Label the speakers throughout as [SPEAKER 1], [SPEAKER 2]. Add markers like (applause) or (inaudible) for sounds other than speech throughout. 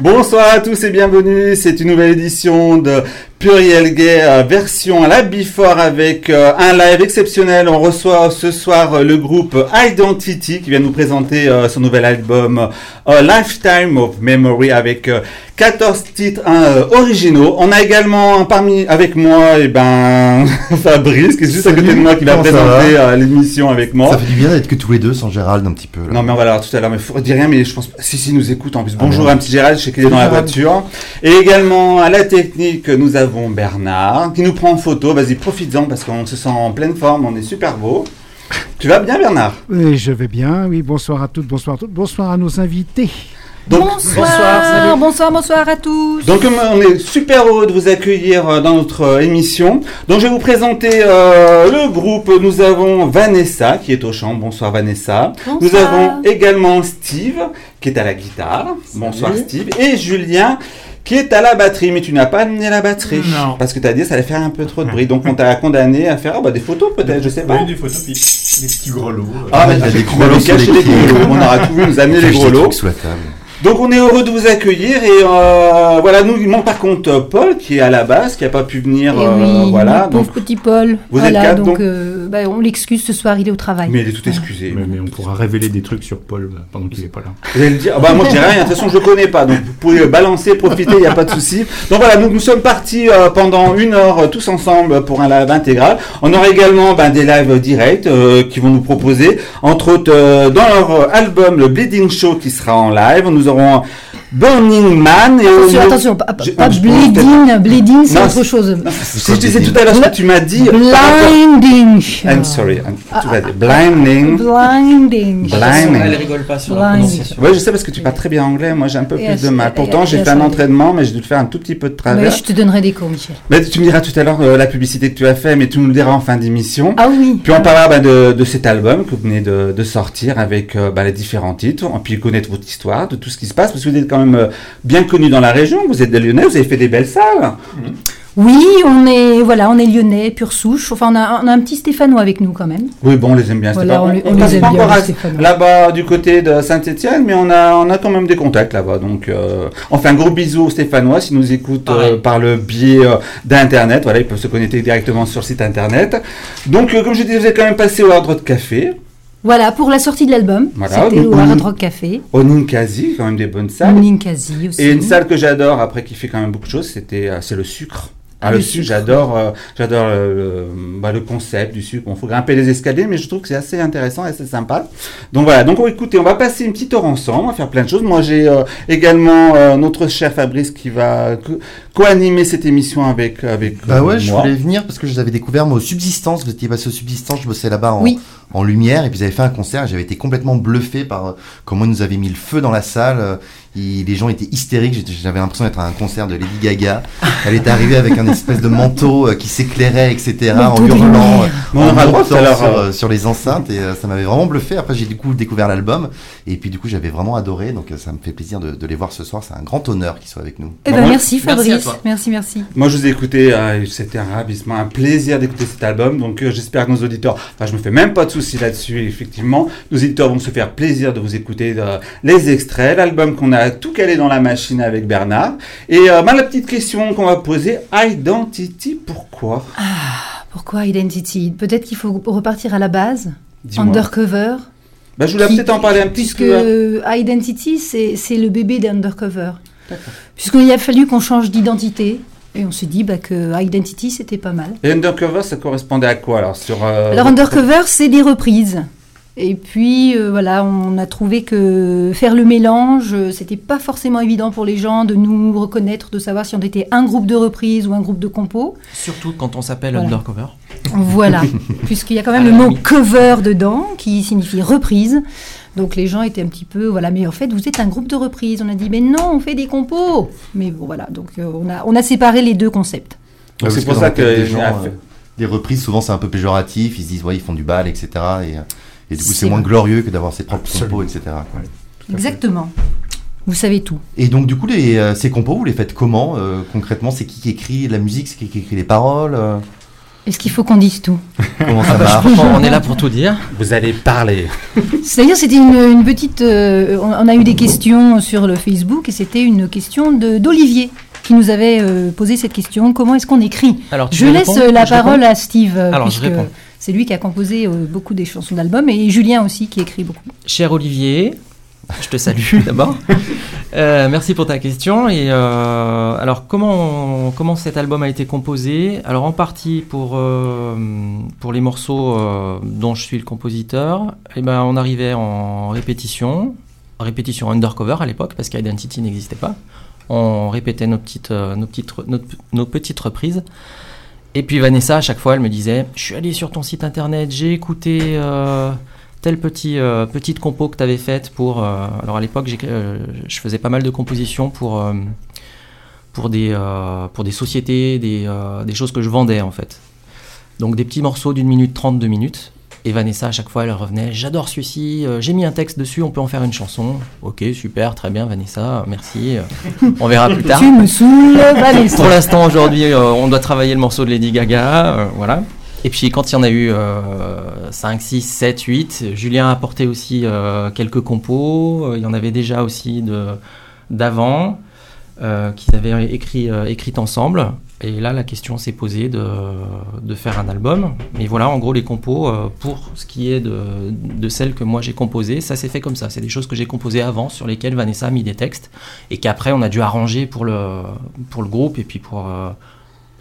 [SPEAKER 1] Bonsoir à tous et bienvenue. C'est une nouvelle édition de Pluriel Gay version à la Before avec euh, un live exceptionnel. On reçoit ce soir euh, le groupe Identity qui vient nous présenter euh, son nouvel album A Lifetime of Memory avec euh, 14 titres hein, originaux. On a également parmi avec moi et ben (laughs) Fabrice qui est juste à côté de moi qui va présenter euh, l'émission avec moi.
[SPEAKER 2] Ça fait du bien d'être que tous les deux sans Gérald un petit peu. là.
[SPEAKER 1] Non mais on va la voir tout à l'heure, mais faut dire rien, mais je pense si si nous écoute en plus. Bonjour
[SPEAKER 2] Ah
[SPEAKER 1] un petit Gérald, je sais qu'il est dans la voiture. Et également à la technique, nous avons Bernard qui nous prend en photo. Vas-y, profites-en parce qu'on se sent en pleine forme, on est super beau. Tu vas bien Bernard?
[SPEAKER 3] Oui, je vais bien. Oui, bonsoir à toutes, bonsoir à toutes, bonsoir à nos invités.
[SPEAKER 1] Donc
[SPEAKER 4] bonsoir, bonsoir, bonsoir, à tous.
[SPEAKER 1] Donc euh, on est super heureux de vous accueillir euh, dans notre euh, émission. Donc je vais vous présenter euh, le groupe. Nous avons Vanessa qui est au chant. Bonsoir Vanessa. Nous
[SPEAKER 4] Bonsoir.
[SPEAKER 1] avons également Steve qui est à la guitare. Bonsoir Steve. Et Julien qui est à la batterie. Mais tu n'as pas amené la batterie.
[SPEAKER 5] Non.
[SPEAKER 1] Parce que tu as dit que ça allait faire un peu trop de (laughs) bruit. Donc on t'a condamné à faire ah, bah, des photos peut-être, je sais pas.
[SPEAKER 5] Oui, des photos, puis des petits grelots. euh.
[SPEAKER 1] Ah, mais
[SPEAKER 2] Il y a des pieds.
[SPEAKER 1] grelots. On aura tout vu nous amener les
[SPEAKER 2] sous la table.
[SPEAKER 1] Donc on est heureux de vous accueillir et euh, voilà nous il manque par contre euh, Paul qui est à la base qui a pas pu venir
[SPEAKER 4] Eh
[SPEAKER 1] euh,
[SPEAKER 4] oui,
[SPEAKER 1] voilà
[SPEAKER 4] notre pauvre
[SPEAKER 1] donc
[SPEAKER 4] petit Paul.
[SPEAKER 1] Vous êtes
[SPEAKER 4] voilà,
[SPEAKER 1] quatre,
[SPEAKER 4] donc,
[SPEAKER 1] donc
[SPEAKER 4] euh, bah, on l'excuse ce soir, il est au travail.
[SPEAKER 1] mais il est tout excusé.
[SPEAKER 5] Mais, mais on pourra révéler des trucs sur Paul euh, pendant qu'il est pas là.
[SPEAKER 1] Vous allez le dire Ah bah moi je dis rien de toute façon je le connais pas donc vous pouvez balancer profiter il n'y a pas de souci. Donc voilà nous nous sommes partis euh, pendant une heure euh, tous ensemble pour un live intégral. On aura également ben, des lives directs euh, qui vont nous proposer entre autres euh, dans leur euh, album le Bleeding Show qui sera en live nous aurons Burning Man et
[SPEAKER 4] Attention, attention, pas, pas- bleeding, bleeding c'est autre chose.
[SPEAKER 1] Si je disais tout à l'heure ce que tu m'as dit
[SPEAKER 4] Blinding.
[SPEAKER 1] I'm sorry, I'm,
[SPEAKER 4] Ah,
[SPEAKER 1] tu vas dire blinding.
[SPEAKER 4] Blinding.
[SPEAKER 1] Blinding.
[SPEAKER 6] Elle rigole pas sur la
[SPEAKER 4] Blinding.
[SPEAKER 6] prononciation.
[SPEAKER 1] Oui, je sais parce que tu parles très bien anglais. Moi, j'ai un peu plus de mal. Pourtant, j'ai fait un entraînement, mais j'ai dû le faire un tout petit peu de
[SPEAKER 4] Mais
[SPEAKER 1] travers.
[SPEAKER 4] je te donnerai des cours, Michel.
[SPEAKER 1] Mais tu me diras tout à l'heure euh, la publicité que tu as fait, mais tu nous le diras en fin d'émission.
[SPEAKER 4] Ah oui.
[SPEAKER 1] Puis on parlera bah, de, de cet album que vous venez de, de sortir avec euh, bah, les différents titres, et puis connaître votre histoire, de tout ce qui se passe, parce que vous êtes quand même euh, bien connu dans la région, vous êtes des Lyonnais, vous avez fait des belles salles.
[SPEAKER 4] Oui, on est, voilà, on est lyonnais, pure souche. Enfin, on a, on a un petit Stéphanois avec nous quand même.
[SPEAKER 1] Oui, bon, on les aime bien.
[SPEAKER 4] Voilà,
[SPEAKER 1] Stéphane.
[SPEAKER 4] on les- on
[SPEAKER 1] passe
[SPEAKER 4] les aime
[SPEAKER 1] pas
[SPEAKER 4] bien,
[SPEAKER 1] là-bas du côté de Saint-Étienne, mais on a, on a quand même des contacts là-bas. Donc, euh, on fait un gros bisou aux Stéphanois s'ils nous écoutent euh, par le biais euh, d'Internet. Voilà, ils peuvent se connecter directement sur le site Internet. Donc, euh, comme je disais, vous êtes quand même passé au Hard Rock Café,
[SPEAKER 4] Voilà, pour la sortie de l'album.
[SPEAKER 1] Voilà,
[SPEAKER 4] C'était au Hard Rock Café.
[SPEAKER 1] au Ninkasi, quand même des bonnes salles.
[SPEAKER 4] Ninkasi aussi.
[SPEAKER 1] Et une salle que j'adore, après qui fait quand même beaucoup de choses, c'était, euh, c'est le sucre. Ah, le
[SPEAKER 4] le
[SPEAKER 1] sucre,
[SPEAKER 4] sucre.
[SPEAKER 1] j'adore, euh, j'adore euh, le, bah, le concept du sucre. Bon, faut grimper les escaliers, mais je trouve que c'est assez intéressant et assez sympa. Donc voilà, donc oh, écoutez, on va passer une petite heure ensemble, on va faire plein de choses. Moi, j'ai euh, également euh, notre cher Fabrice qui va co- co-animer cette émission avec avec
[SPEAKER 2] Bah
[SPEAKER 1] euh,
[SPEAKER 2] ouais, je voulais venir parce que je vous avais découvert moi au Subsistance. Vous étiez passé au Subsistance, je bossais là-bas en,
[SPEAKER 4] Oui.
[SPEAKER 2] en lumière et puis vous avez fait un concert. et J'avais été complètement bluffé par euh, comment ils nous avaient mis le feu dans la salle. Et les gens étaient hystériques. J'avais l'impression d'être à un concert de Lady Gaga. Elle était arrivée avec un espèce de manteau euh, qui s'éclairait, etc. en hurlant, euh,
[SPEAKER 1] on
[SPEAKER 2] en sur,
[SPEAKER 1] euh,
[SPEAKER 2] sur les enceintes et ça m'avait vraiment bluffé. Après, j'ai du coup découvert l'album et puis du coup, j'avais vraiment adoré. Donc, ça me fait plaisir de, de les voir ce soir. C'est un grand honneur qu'ils soient avec nous.
[SPEAKER 4] Eh ben,
[SPEAKER 1] moi-
[SPEAKER 4] merci Fabrice. Merci, merci.
[SPEAKER 1] Moi, je vous ai écouté, euh, c'était un ravissement, un plaisir d'écouter cet album. Donc, euh, j'espère que nos auditeurs, enfin, je me fais même pas de soucis là-dessus, effectivement. Nos auditeurs vont se faire plaisir de vous écouter euh, les extraits, l'album qu'on a tout calé dans la machine avec Bernard. Et euh, bah, la petite question qu'on va poser, Identity, pourquoi?
[SPEAKER 4] Pourquoi Identity? Peut-être qu'il faut repartir à la base.
[SPEAKER 1] Dis-moi.
[SPEAKER 4] Undercover.
[SPEAKER 1] Bah, je voulais
[SPEAKER 4] Qui-
[SPEAKER 1] peut-être en parler un petit
[SPEAKER 4] Puisque
[SPEAKER 1] peu.
[SPEAKER 4] Identity, c'est c'est le bébé d'Undercover. Puisqu'il a fallu qu'on change d'identité. Et on s'est dit bah, que Identity, c'était pas mal.
[SPEAKER 1] Et Undercover, ça correspondait à quoi alors sur euh,
[SPEAKER 4] Alors Undercover, c'est des reprises. Et puis euh, voilà, on a trouvé que faire le mélange, euh, c'était pas forcément évident pour les gens de nous reconnaître, de savoir si on était un groupe de reprises ou un groupe de compos.
[SPEAKER 6] Surtout quand on s'appelle
[SPEAKER 4] Voilà.
[SPEAKER 6] Undercover.
[SPEAKER 4] Voilà, (laughs) puisqu'il y a quand même le mot cover dedans, qui signifie reprise. Donc les gens étaient un petit peu, voilà, mais en fait vous êtes un groupe de reprises. On a dit, mais non, on fait des compos. Mais bon, voilà, donc euh, on, a, on a séparé les deux concepts.
[SPEAKER 2] Ouais,
[SPEAKER 1] c'est pour ça que
[SPEAKER 2] des gens, euh, des reprises, souvent c'est un peu péjoratif. Ils se disent, ouais, ils font du bal, etc. Et, euh, et du coup,
[SPEAKER 4] C'est
[SPEAKER 2] moins glorieux que d'avoir ses propres
[SPEAKER 5] Absolument.
[SPEAKER 2] compos, etc. quoi.
[SPEAKER 4] Exactement. Vous savez tout.
[SPEAKER 2] Et donc, du coup, les, euh, ces compos, vous les faites comment euh, concrètement? C'est qui qui écrit la musique? C'est qui qui écrit les paroles euh?
[SPEAKER 4] Est-ce qu'il faut qu'on dise tout? (laughs)
[SPEAKER 2] Comment ça
[SPEAKER 6] Ah bah,
[SPEAKER 2] marche?
[SPEAKER 6] on est là pour tout dire.
[SPEAKER 1] Vous allez parler. (laughs)
[SPEAKER 4] C'est-à-dire, c'était une, une petite. euh, on on a eu des questions sur le Facebook et c'était une question d'Olivier qui nous avait euh, posé cette question. Comment est-ce qu'on écrit?
[SPEAKER 6] Alors, tu
[SPEAKER 4] Je laisse la
[SPEAKER 6] Je réponds?
[SPEAKER 4] parole à Steve,
[SPEAKER 6] Alors, je réponds.
[SPEAKER 4] C'est lui qui a composé euh, beaucoup des chansons d'album et Julien aussi qui écrit beaucoup.
[SPEAKER 6] Cher Olivier, (laughs) je te salue (laughs) d'abord. Euh, merci pour ta question. Et euh, alors, comment, comment cet album a été composé? Alors, en partie pour, pour les morceaux dont je suis le compositeur, eh ben, on arrivait en répétition, répétition undercover à l'époque, parce qu'Identity n'existait pas. On répétait nos petites, nos, petites, nos petites reprises. Et puis Vanessa, à chaque fois, elle me disait Je suis allé sur ton site internet, j'ai écouté. euh, telle petit, euh, petite compo que tu avais faite pour... euh, alors à l'époque, je faisais pas mal de compositions pour, pour, des, pour des sociétés, des, des choses que je vendais en fait. Donc des petits morceaux d'une minute trente, deux minutes. Et Vanessa, à chaque fois, elle revenait J'adore celui-ci, euh, j'ai mis un texte dessus, on peut en faire une chanson. Ok, super, très bien, Vanessa, merci. euh, on verra plus (laughs) tard.
[SPEAKER 4] Tu me saoules, Vanessa.
[SPEAKER 6] Pour l'instant, aujourd'hui, euh, on doit travailler le morceau de Lady Gaga, voilà. Et puis quand il y en a eu euh, 5, 6, 7, 8, Julien a apporté aussi quelques compos. Il y en avait déjà aussi de d'avant qu'ils avaient écrit, écrites ensemble. Et là, la question s'est posée de, faire un album. Mais voilà, en gros, les compos, euh, pour ce qui est de, celles que moi j'ai composées, ça s'est fait comme ça. C'est des choses que j'ai composées avant, sur lesquelles Vanessa a mis des textes, et qu'après on a dû arranger pour le, groupe, et puis pour, euh,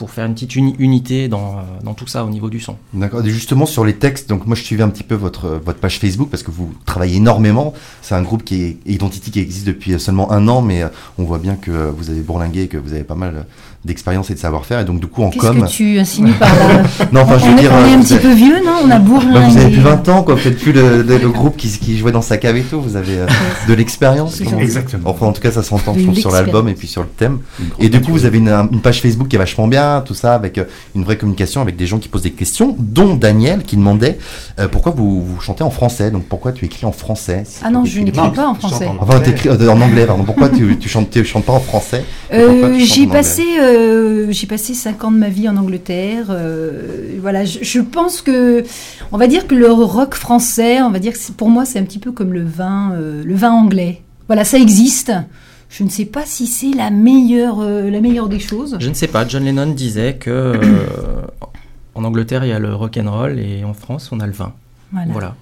[SPEAKER 6] faire une petite uni- unité dans, euh, dans tout ça au niveau du son.
[SPEAKER 2] D'accord. Justement sur les textes, donc moi je suivais un petit peu votre page Facebook parce que vous travaillez énormément. C'est un groupe qui est Identity qui existe depuis seulement un an, mais on voit bien que vous avez bourlingué et que vous avez pas mal d'expérience et de savoir-faire. Et donc du coup en
[SPEAKER 4] Qu'est-ce
[SPEAKER 2] com,
[SPEAKER 4] que tu insinues par là (laughs)
[SPEAKER 2] non enfin je
[SPEAKER 4] on,
[SPEAKER 2] veux
[SPEAKER 4] est,
[SPEAKER 2] dire,
[SPEAKER 4] on est
[SPEAKER 2] euh,
[SPEAKER 4] un
[SPEAKER 2] vous
[SPEAKER 4] petit
[SPEAKER 2] avez-
[SPEAKER 4] peu vieux, non? On a
[SPEAKER 2] bah,
[SPEAKER 4] bourlingué.
[SPEAKER 2] vous avez plus 20 ans, quoi. Vous faites plus le, le- le groupe qui, qui jouait dans sa cave et tout. Vous avez euh, de l'expérience.
[SPEAKER 5] Exactement.
[SPEAKER 2] Enfin, en tout cas, ça s'entend
[SPEAKER 4] De
[SPEAKER 2] je trouve, sur l'album et puis sur le thème. Et du coup, vous avez une, une page Facebook qui est vachement bien, tout ça, avec euh, une vraie communication, avec des gens qui posent des questions, dont Daniel qui demandait euh, pourquoi vous, vous chantez en français? Donc pourquoi tu écris en français si
[SPEAKER 4] Ah non, je
[SPEAKER 2] écris-
[SPEAKER 4] n'écris pas en français.
[SPEAKER 1] en
[SPEAKER 2] Enfin, euh, en anglais, pardon. Pourquoi tu, tu chantes, tu chantes pas en français?
[SPEAKER 4] Euh, j'ai passé, euh, j'ai passé cinq ans de ma vie en Angleterre. euh, voilà, je, je pense que, on va dire que le rock français, on va dire que pour moi c'est un petit peu comme le vin, euh, le vin anglais. Voilà, ça existe. Je ne sais pas si c'est la meilleure, la meilleure des choses.
[SPEAKER 6] Je ne sais pas, John Lennon disait que (coughs) en Angleterre il y a le rock and roll et en France on a le vin.
[SPEAKER 4] Voilà.
[SPEAKER 6] Voilà.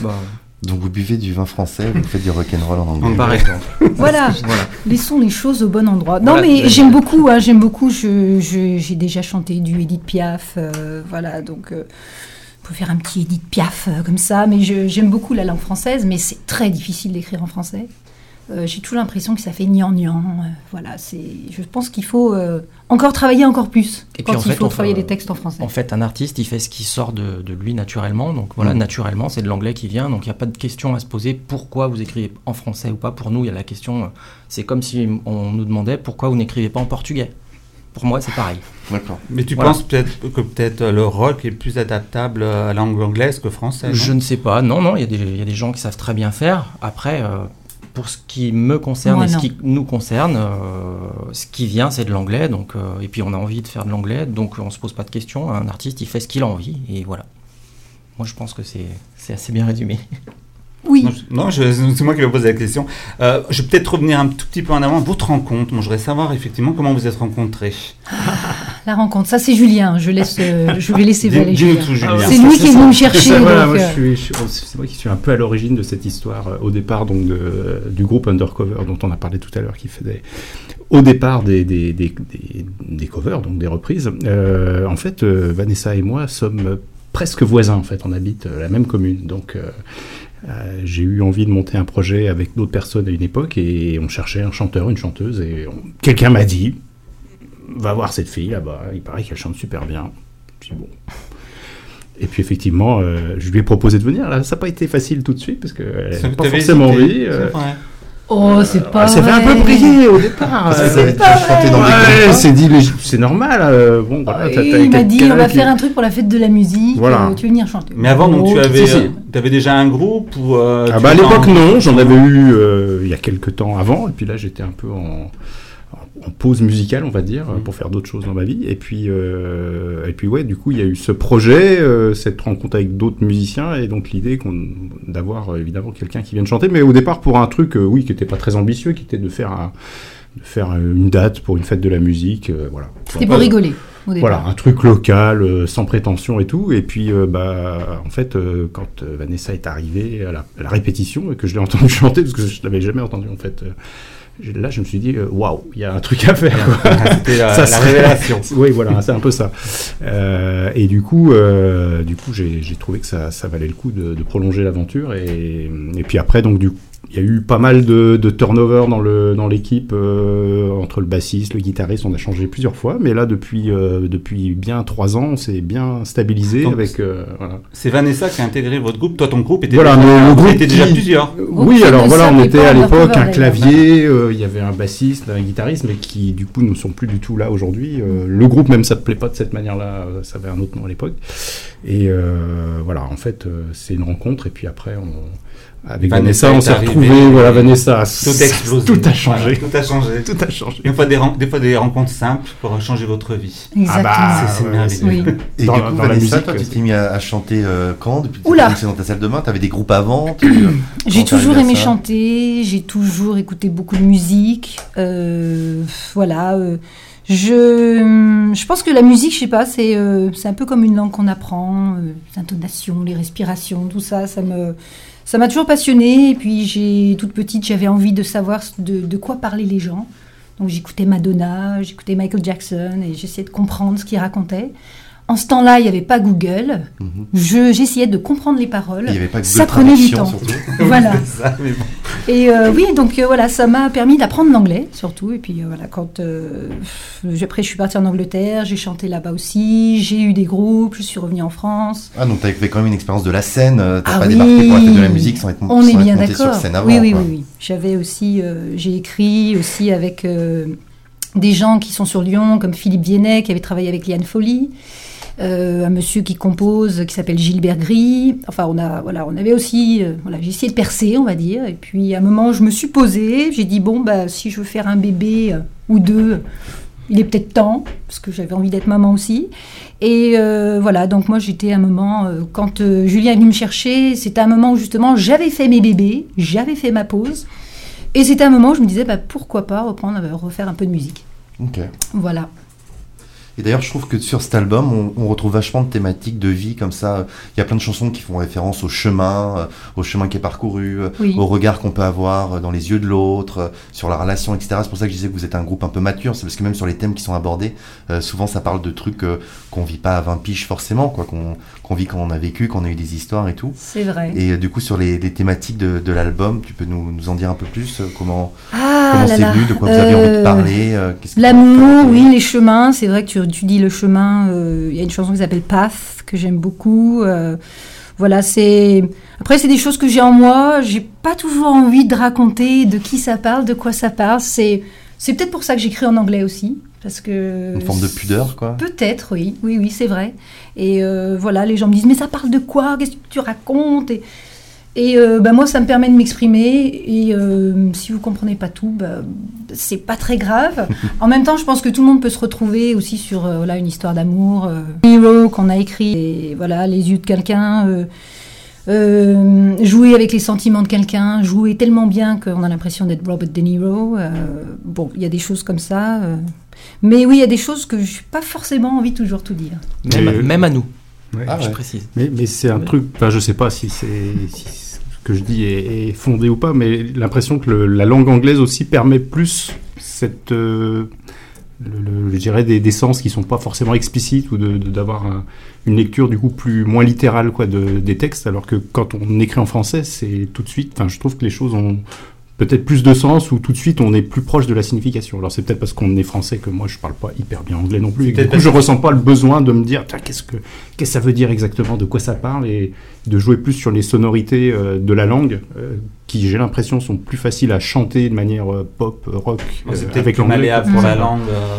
[SPEAKER 6] Bah,
[SPEAKER 2] Donc vous buvez du vin français, vous faites du rock'n'roll en anglais.
[SPEAKER 6] par exemple. (laughs)
[SPEAKER 4] Voilà.
[SPEAKER 6] Voilà.
[SPEAKER 4] Laissons les choses au bon endroit. Non,
[SPEAKER 6] Voilà.
[SPEAKER 4] mais j'aime beaucoup, hein, j'aime beaucoup. Je, je- j'ai déjà chanté du Edith Piaf, euh, voilà, donc euh, on peut faire un petit Edith Piaf euh, comme ça. Mais j'aime beaucoup la langue française, mais c'est très difficile d'écrire en français. Euh, j'ai toujours l'impression que ça fait nian-nian. euh, voilà, c'est. Je pense qu'il faut euh, encore travailler encore plus
[SPEAKER 6] Et puis,
[SPEAKER 4] quand
[SPEAKER 6] en
[SPEAKER 4] il
[SPEAKER 6] fait,
[SPEAKER 4] faut
[SPEAKER 6] on
[SPEAKER 4] travailler des textes en français.
[SPEAKER 6] En fait, un artiste, il fait ce qui sort de, de lui naturellement. Donc voilà,
[SPEAKER 2] Mm.
[SPEAKER 6] naturellement, c'est de l'anglais qui vient. Donc il n'y a pas de question à se poser pourquoi vous écrivez en français ou pas. Pour nous, il y a la question, c'est comme si on nous demandait pourquoi vous n'écrivez pas en portugais. Pour moi, c'est pareil.
[SPEAKER 2] D'accord.
[SPEAKER 1] Mais tu
[SPEAKER 6] Voilà.
[SPEAKER 1] penses peut-être que peut-être le rock est plus adaptable à la langue anglaise que française
[SPEAKER 6] Je ne sais pas. Non, non, il y, a des- il y a des gens qui savent très bien faire. Après, euh, pour ce qui me concerne
[SPEAKER 4] Moi,
[SPEAKER 6] et ce qui nous concerne, euh, ce qui vient, c'est de l'anglais. Donc, euh, et puis, on a envie de faire de l'anglais. Donc, on se pose pas de questions. Un artiste, il fait ce qu'il a envie. Et voilà. Moi, je pense que c'est c'est assez bien résumé.
[SPEAKER 4] Oui.
[SPEAKER 1] Non, c'est moi qui vais poser la question. Euh, je vais peut-être revenir un tout petit peu en avant. Votre rencontre, moi, je voudrais savoir effectivement comment vous êtes rencontrés. (laughs)
[SPEAKER 4] La rencontre, ça c'est Julien. Je laisse, euh, je vais laisser (laughs) Julien. C'est lui qui est venu me chercher.
[SPEAKER 5] C'est voilà, moi,
[SPEAKER 4] euh,
[SPEAKER 5] qui suis un peu à l'origine de cette histoire euh, au départ donc de- du groupe Undercover dont on a parlé tout à l'heure qui faisait au départ des, des, des, des- des covers donc des reprises. Euh, en fait, euh, Vanessa et moi sommes presque voisins en fait, on habite euh, la même commune donc. euh, euh, j'ai eu envie de monter un projet avec d'autres personnes à une époque et on cherchait un chanteur, une chanteuse et on- quelqu'un m'a dit va voir cette fille là-bas, il paraît qu'elle chante super bien. Puis bon. Et puis effectivement, euh, je lui ai proposé de venir. Là, ça n'a pas été facile tout de suite parce qu'elle
[SPEAKER 1] Ça
[SPEAKER 5] n'a
[SPEAKER 1] vous
[SPEAKER 5] pas forcément envie.
[SPEAKER 1] c'est
[SPEAKER 5] euh.
[SPEAKER 4] Oh, c'est pas.
[SPEAKER 5] ça fait un peu briller au départ.
[SPEAKER 2] Que
[SPEAKER 5] euh, Ouais,
[SPEAKER 2] groupes.
[SPEAKER 5] c'est dit, c'est normal. euh, bon, voilà,
[SPEAKER 4] Et
[SPEAKER 5] t'as- t'as
[SPEAKER 4] il m'a dit, on va
[SPEAKER 5] qui-
[SPEAKER 4] faire un truc pour la fête de la musique.
[SPEAKER 5] Voilà.
[SPEAKER 4] euh, tu veux venir chanter
[SPEAKER 1] Mais avant, donc, tu
[SPEAKER 4] Oh,
[SPEAKER 1] avais,
[SPEAKER 5] si, si.
[SPEAKER 1] euh, t'avais déjà un groupe ou euh,
[SPEAKER 5] Ah bah à l'époque
[SPEAKER 1] en-
[SPEAKER 5] non, j'en avais eu euh, il y a quelques temps avant, et puis là j'étais un peu en, en pause musicale, on va dire,
[SPEAKER 1] Mhm.
[SPEAKER 5] pour faire d'autres choses dans ma vie. Et puis, euh, et puis ouais, du coup, il y a eu ce projet, euh, cette rencontre avec d'autres musiciens, et donc l'idée d'avoir euh, évidemment quelqu'un qui vienne chanter, mais au départ pour un truc, euh, oui, qui n'était pas très ambitieux, qui était de faire un- de faire une date pour une fête de la musique, euh, voilà.
[SPEAKER 4] C'était pour rigoler au départ.
[SPEAKER 5] Voilà, un truc local, euh, sans prétention et tout. Et puis, euh, bah, en fait, euh, quand euh, Vanessa est arrivée à la, à la répétition et que je l'ai (laughs) entendu chanter, parce que je l'avais jamais entendu en fait, euh, là, je me suis dit, euh, waouh, il y a un truc à faire. quoi.
[SPEAKER 1] C'était la,
[SPEAKER 5] Ça
[SPEAKER 1] la
[SPEAKER 5] serait-
[SPEAKER 1] révélation. (laughs)
[SPEAKER 5] oui, voilà, c'est un peu ça. Euh, et du coup, euh, du coup, j'ai j'ai trouvé que ça, ça valait le coup de, de prolonger l'aventure. Et, et puis après, donc du il y a eu pas mal de, de turnover dans le dans l'équipe euh, entre le bassiste, le guitariste. On a changé plusieurs fois, mais là depuis euh, depuis bien trois ans, on s'est bien stabilisé
[SPEAKER 1] Donc,
[SPEAKER 5] avec euh, voilà.
[SPEAKER 1] C'est Vanessa qui a intégré votre groupe. Toi, ton groupe était
[SPEAKER 5] Voilà,
[SPEAKER 1] déjà,
[SPEAKER 5] groupe
[SPEAKER 1] étiez déjà
[SPEAKER 5] qui-
[SPEAKER 1] plusieurs.
[SPEAKER 5] Oui, alors
[SPEAKER 4] ne
[SPEAKER 5] voilà, on était à l'époque un clavier, euh, il y avait un bassiste, un guitariste, mais qui du coup ne sont plus du tout là aujourd'hui. Euh, le groupe même s'appelait pas de cette manière-là, ça avait un autre nom à l'époque. Et euh, voilà, en fait, euh, c'est une rencontre, et puis après, on, avec
[SPEAKER 1] Vanessa
[SPEAKER 5] Vanessa, on
[SPEAKER 1] est
[SPEAKER 5] s'est retrouvés,
[SPEAKER 1] et
[SPEAKER 5] voilà, Vanessa,
[SPEAKER 1] Tout a explosé.
[SPEAKER 5] tout a changé.
[SPEAKER 1] Voilà, tout a changé. (laughs)
[SPEAKER 5] Tout a changé.
[SPEAKER 1] Des fois des, ren- des fois des rencontres simples pour changer votre vie.
[SPEAKER 4] Exactement.
[SPEAKER 5] Ah bah,
[SPEAKER 1] C'est-
[SPEAKER 5] ouais,
[SPEAKER 1] merveilleux.
[SPEAKER 4] oui.
[SPEAKER 2] Et
[SPEAKER 5] Dans
[SPEAKER 2] du
[SPEAKER 5] la-
[SPEAKER 2] coup,
[SPEAKER 5] dans la
[SPEAKER 2] Vanessa,
[SPEAKER 5] musique,
[SPEAKER 2] toi, tu t'es mis à, à chanter euh, quand Depuis que tu dans ta salle de bain? T'avais des groupes avant? Tu- (clears throat)
[SPEAKER 4] J'ai toujours aimé chanter, j'ai toujours écouté beaucoup de musique. euh, voilà. euh, je, je pense que la musique, je sais pas, c'est euh, c'est un peu comme une langue qu'on apprend, euh, les intonations, les respirations, tout ça, ça me ça m'a toujours passionnée. Et puis j'ai toute petite, j'avais envie de savoir de, de quoi parlaient les gens. Donc j'écoutais Madonna, j'écoutais Michael Jackson et j'essayais de comprendre ce qu'ils racontaient. En ce temps-là, il n'y avait pas Google. Je- J'essayais de comprendre les paroles.
[SPEAKER 2] Il n'y avait pas
[SPEAKER 4] Ça
[SPEAKER 2] Google
[SPEAKER 4] prenait du temps.
[SPEAKER 2] surtout. (laughs)
[SPEAKER 4] Voilà.
[SPEAKER 1] C'est ça, mais bon.
[SPEAKER 4] Et euh, oui, donc euh, voilà, ça m'a permis d'apprendre l'anglais surtout. Et puis euh, voilà, quand après je suis partie en Angleterre, j'ai chanté là-bas aussi, j'ai eu des groupes, je suis revenue en France.
[SPEAKER 2] Ah, donc t'avais fait quand même une expérience de la scène, t'as
[SPEAKER 4] Ah
[SPEAKER 2] pas
[SPEAKER 4] oui.
[SPEAKER 2] débarqué pour la fête de la musique sans être,
[SPEAKER 4] On
[SPEAKER 2] sans
[SPEAKER 4] est
[SPEAKER 2] être
[SPEAKER 4] bien
[SPEAKER 2] monté sur
[SPEAKER 4] d'accord.
[SPEAKER 2] scène avant.
[SPEAKER 4] Oui, oui,
[SPEAKER 2] quoi.
[SPEAKER 4] oui, oui. J'avais aussi, j'ai écrit aussi avec des gens qui sont sur Lyon, comme Philippe Viennet, qui avait travaillé avec Liane Folly. Euh, un monsieur qui compose, qui s'appelle Gilbert Gris. Enfin, on a, voilà, on avait aussi, euh, voilà, j'ai essayé de percer, on va dire. Et puis, à un moment, je me suis posée. J'ai dit bon, bah, si je veux faire un bébé euh, ou deux, il est peut-être temps, parce que j'avais envie d'être maman aussi. Et euh, voilà, donc moi j'étais à un moment, euh, quand euh, Julien est venu me chercher, c'était un moment où justement j'avais fait mes bébés, j'avais fait ma pause. Et c'était un moment où je me disais, bah, pourquoi pas reprendre, refaire un peu de musique.
[SPEAKER 2] Ok.
[SPEAKER 4] Voilà.
[SPEAKER 2] Et d'ailleurs, je trouve que sur cet album, on, on retrouve vachement de thématiques de vie comme ça. Il y a plein de chansons qui font référence au chemin, euh, au chemin qui est parcouru, euh,
[SPEAKER 4] Oui.
[SPEAKER 2] au regard qu'on peut avoir euh, dans les yeux de l'autre, sur la relation, etc. C'est pour ça que je disais que vous êtes un groupe un peu mature. C'est parce que même sur les thèmes qui sont abordés, euh, souvent ça parle de trucs euh, qu'on vit pas à 20 piges forcément, quoi, qu'on qu'on vit quand on a vécu, quand on a eu des histoires et tout.
[SPEAKER 4] C'est vrai.
[SPEAKER 2] Et euh, du coup, sur les, les thématiques de, de l'album, tu peux nous, nous en dire un peu plus euh, Comment
[SPEAKER 4] Ah
[SPEAKER 2] comment
[SPEAKER 4] là
[SPEAKER 2] c'est
[SPEAKER 4] là.
[SPEAKER 2] venu, de quoi vous avez envie de parler qu'est-ce que-
[SPEAKER 4] L'amour, oui, les chemins. C'est vrai que tu, tu dis le chemin. euh, Il y a une chanson qui s'appelle Path que j'aime beaucoup. euh, voilà, c'est. Après, c'est des choses que j'ai en moi. J'ai pas toujours envie de raconter de qui ça parle, de quoi ça parle. C'est, c'est peut-être pour ça que j'écris en anglais aussi, parce que.
[SPEAKER 2] Une forme de pudeur, quoi.
[SPEAKER 4] Peut-être, oui, oui, oui, c'est vrai. Et euh, voilà, les gens me disent mais ça parle de quoi Qu'est-ce que tu racontes Et, et euh, bah, moi, ça me permet de m'exprimer. Et euh, si vous comprenez pas tout, bah, c'est pas très grave. (laughs) en même temps, je pense que tout le monde peut se retrouver aussi sur euh, voilà une histoire d'amour, euh, Hero qu'on a écrit, et voilà les yeux de quelqu'un. euh, euh, jouer avec les sentiments de quelqu'un, jouer tellement bien qu'on a l'impression d'être Robert De Niro. euh, bon, il y a des choses comme ça. euh, mais oui, il y a des choses que je n'ai pas forcément envie de toujours tout dire.
[SPEAKER 6] Même, à nous,
[SPEAKER 5] Ouais.
[SPEAKER 2] Ah
[SPEAKER 6] je
[SPEAKER 2] ouais.
[SPEAKER 6] précise.
[SPEAKER 5] Mais, mais c'est un
[SPEAKER 6] Ouais.
[SPEAKER 5] truc, enfin, je sais pas si c'est si que je dis est, est fondé ou pas, mais l'impression que la langue anglaise aussi permet plus cette, euh, je dirais des, des sens qui sont pas forcément explicites ou d'avoir un- une lecture du coup plus moins littérale quoi de, des textes, alors que quand on écrit en français, c'est tout de suite. Enfin, je trouve que les choses ont peut-être plus de sens ou tout de suite on est plus proche de la signification. Alors c'est peut-être parce qu'on est français que moi je parle pas hyper bien anglais non plus. Et que, du coup, je ressens pas le besoin de me dire qu'est-ce que qu'est-ce que ça veut dire exactement, de quoi ça parle et de jouer plus sur les sonorités euh, de la langue euh, qui j'ai l'impression sont plus faciles à chanter de manière euh, pop rock
[SPEAKER 1] Moi, c'est
[SPEAKER 5] euh,
[SPEAKER 1] peut-être
[SPEAKER 5] avec
[SPEAKER 1] plus
[SPEAKER 5] l'anglais.
[SPEAKER 1] pour la langue. euh,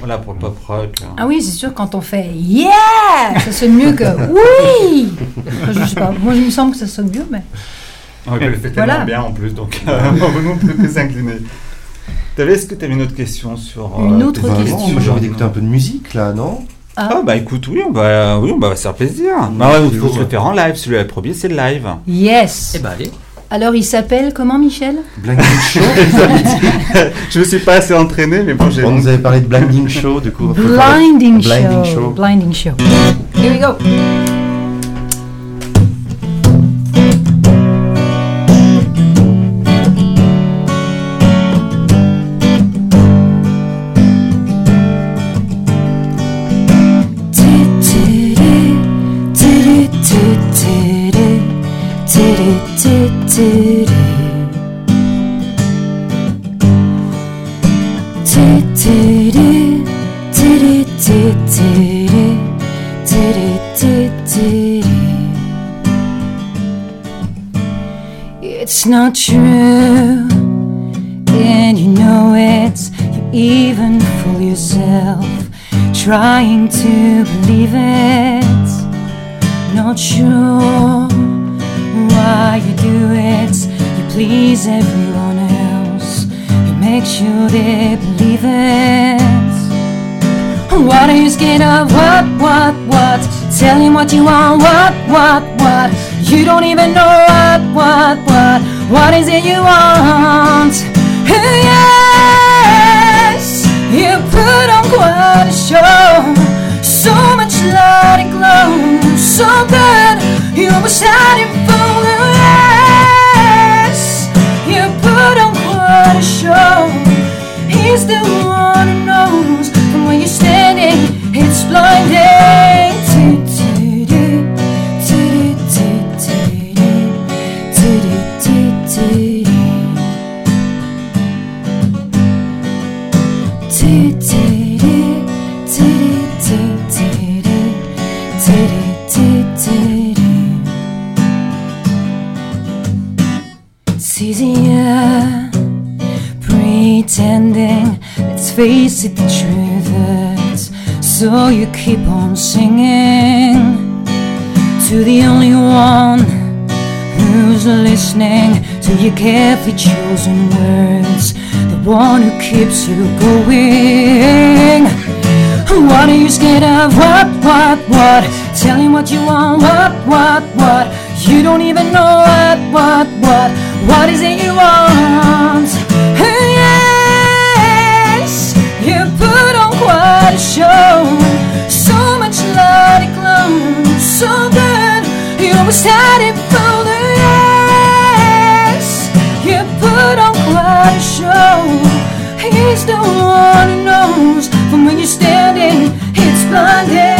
[SPEAKER 1] voilà, pour le pop rock.
[SPEAKER 4] Ah oui, c'est sûr, quand on fait Yeah Ça sonne mieux que Oui Enfin, Je sais pas, moi il me semble que ça sonne mieux, mais.
[SPEAKER 1] Le (laughs) fait
[SPEAKER 4] Voilà.
[SPEAKER 1] bien en plus, donc euh, (laughs) on ne peut que s'incliner. T'avais, est-ce que tu avais une autre question sur euh,
[SPEAKER 4] Une autre
[SPEAKER 2] Bah,
[SPEAKER 4] question.
[SPEAKER 2] j'ai envie d'écouter un peu de musique là, non?
[SPEAKER 1] Ah bah écoute, oui, on va, oui, on va se faire plaisir. Bah ouais, il faut se le faire en live. Celui le premier, c'est le live.
[SPEAKER 4] Yes.
[SPEAKER 6] Eh ben allez.
[SPEAKER 4] Alors, il s'appelle comment, Michel?
[SPEAKER 2] Blinding Show (laughs)
[SPEAKER 1] Je me suis pas assez entraîné, mais bon, j'ai.
[SPEAKER 2] On nous avait parlé de Blinding Show, du coup.
[SPEAKER 4] Blinding,
[SPEAKER 2] Blinding
[SPEAKER 4] show.
[SPEAKER 2] Show.
[SPEAKER 4] Blinding Show. Here we go. Not true, and you know it. You even fool yourself trying to believe it. Not sure why you do it. You please everyone else. You make sure they believe it. What are you scared of? What, what, what? Tell him what you want. What, what, what? You don't even know what, what, what? What is it you want? Yes, you put on quite a show. So much light and glow, so good. You were shining full yes. You put on quite a show. He's the one who knows from where you're standing. It's blinding. Let's it, the truth. So you keep on singing to the only one who's listening to your carefully chosen words. The one who keeps you going. What are you scared of? What, what, what? Tell him what you want. What, what, what? You don't even know what, what, what? What is it you want? Show. So much light it glow, so good. You almost had it full of yes. You put on quite a show. He's the one who knows from when you're standing. It's blinding.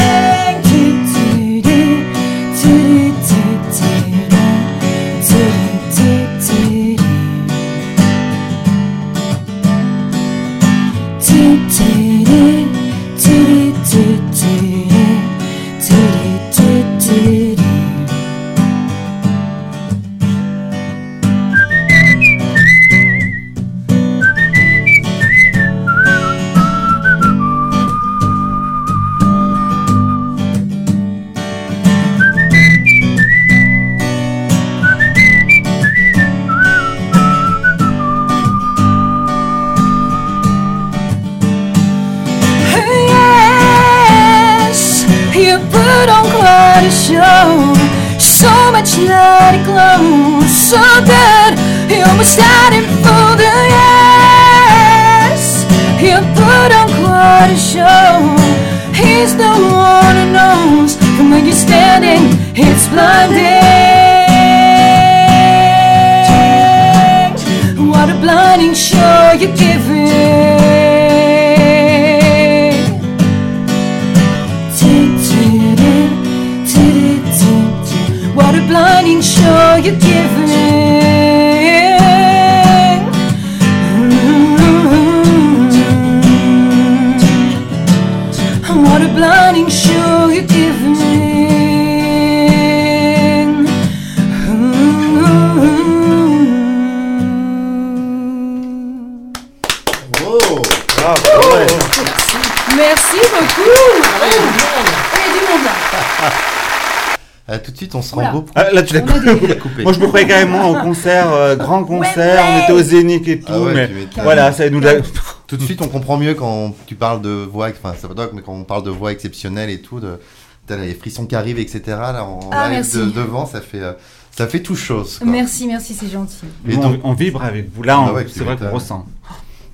[SPEAKER 4] Quite a show. So much light and glow, so good. You almost had it for the yes. You put on quite a show. He's the one who knows from where you're standing. It's blinding. What a blinding show you're giving. Giving.
[SPEAKER 2] Ah, tout de suite, on se rend beau.
[SPEAKER 1] Ah, là, tu l'as coupé.
[SPEAKER 2] coupé. (laughs)
[SPEAKER 1] Moi, je me croyais carrément au concert, euh, grand concert. On était au Zénith et tout,
[SPEAKER 2] Ah ouais,
[SPEAKER 1] mais
[SPEAKER 2] tu m'étonnes.
[SPEAKER 1] voilà, ça nous l'a. (laughs)
[SPEAKER 2] Tout de suite, on comprend mieux quand tu parles de voix, enfin, ça va pas toi, mais quand on parle de voix exceptionnelle et tout, de, les frissons qui arrivent, etc. Là, en
[SPEAKER 4] Ah,
[SPEAKER 2] live
[SPEAKER 4] merci.
[SPEAKER 2] de- devant, ça fait, euh, ça fait tout chose. quoi.
[SPEAKER 4] Merci, merci, c'est gentil.
[SPEAKER 2] Et donc-
[SPEAKER 1] on, on vibre avec vous. Là,
[SPEAKER 2] Ah
[SPEAKER 1] c'est vrai qu'on ressent.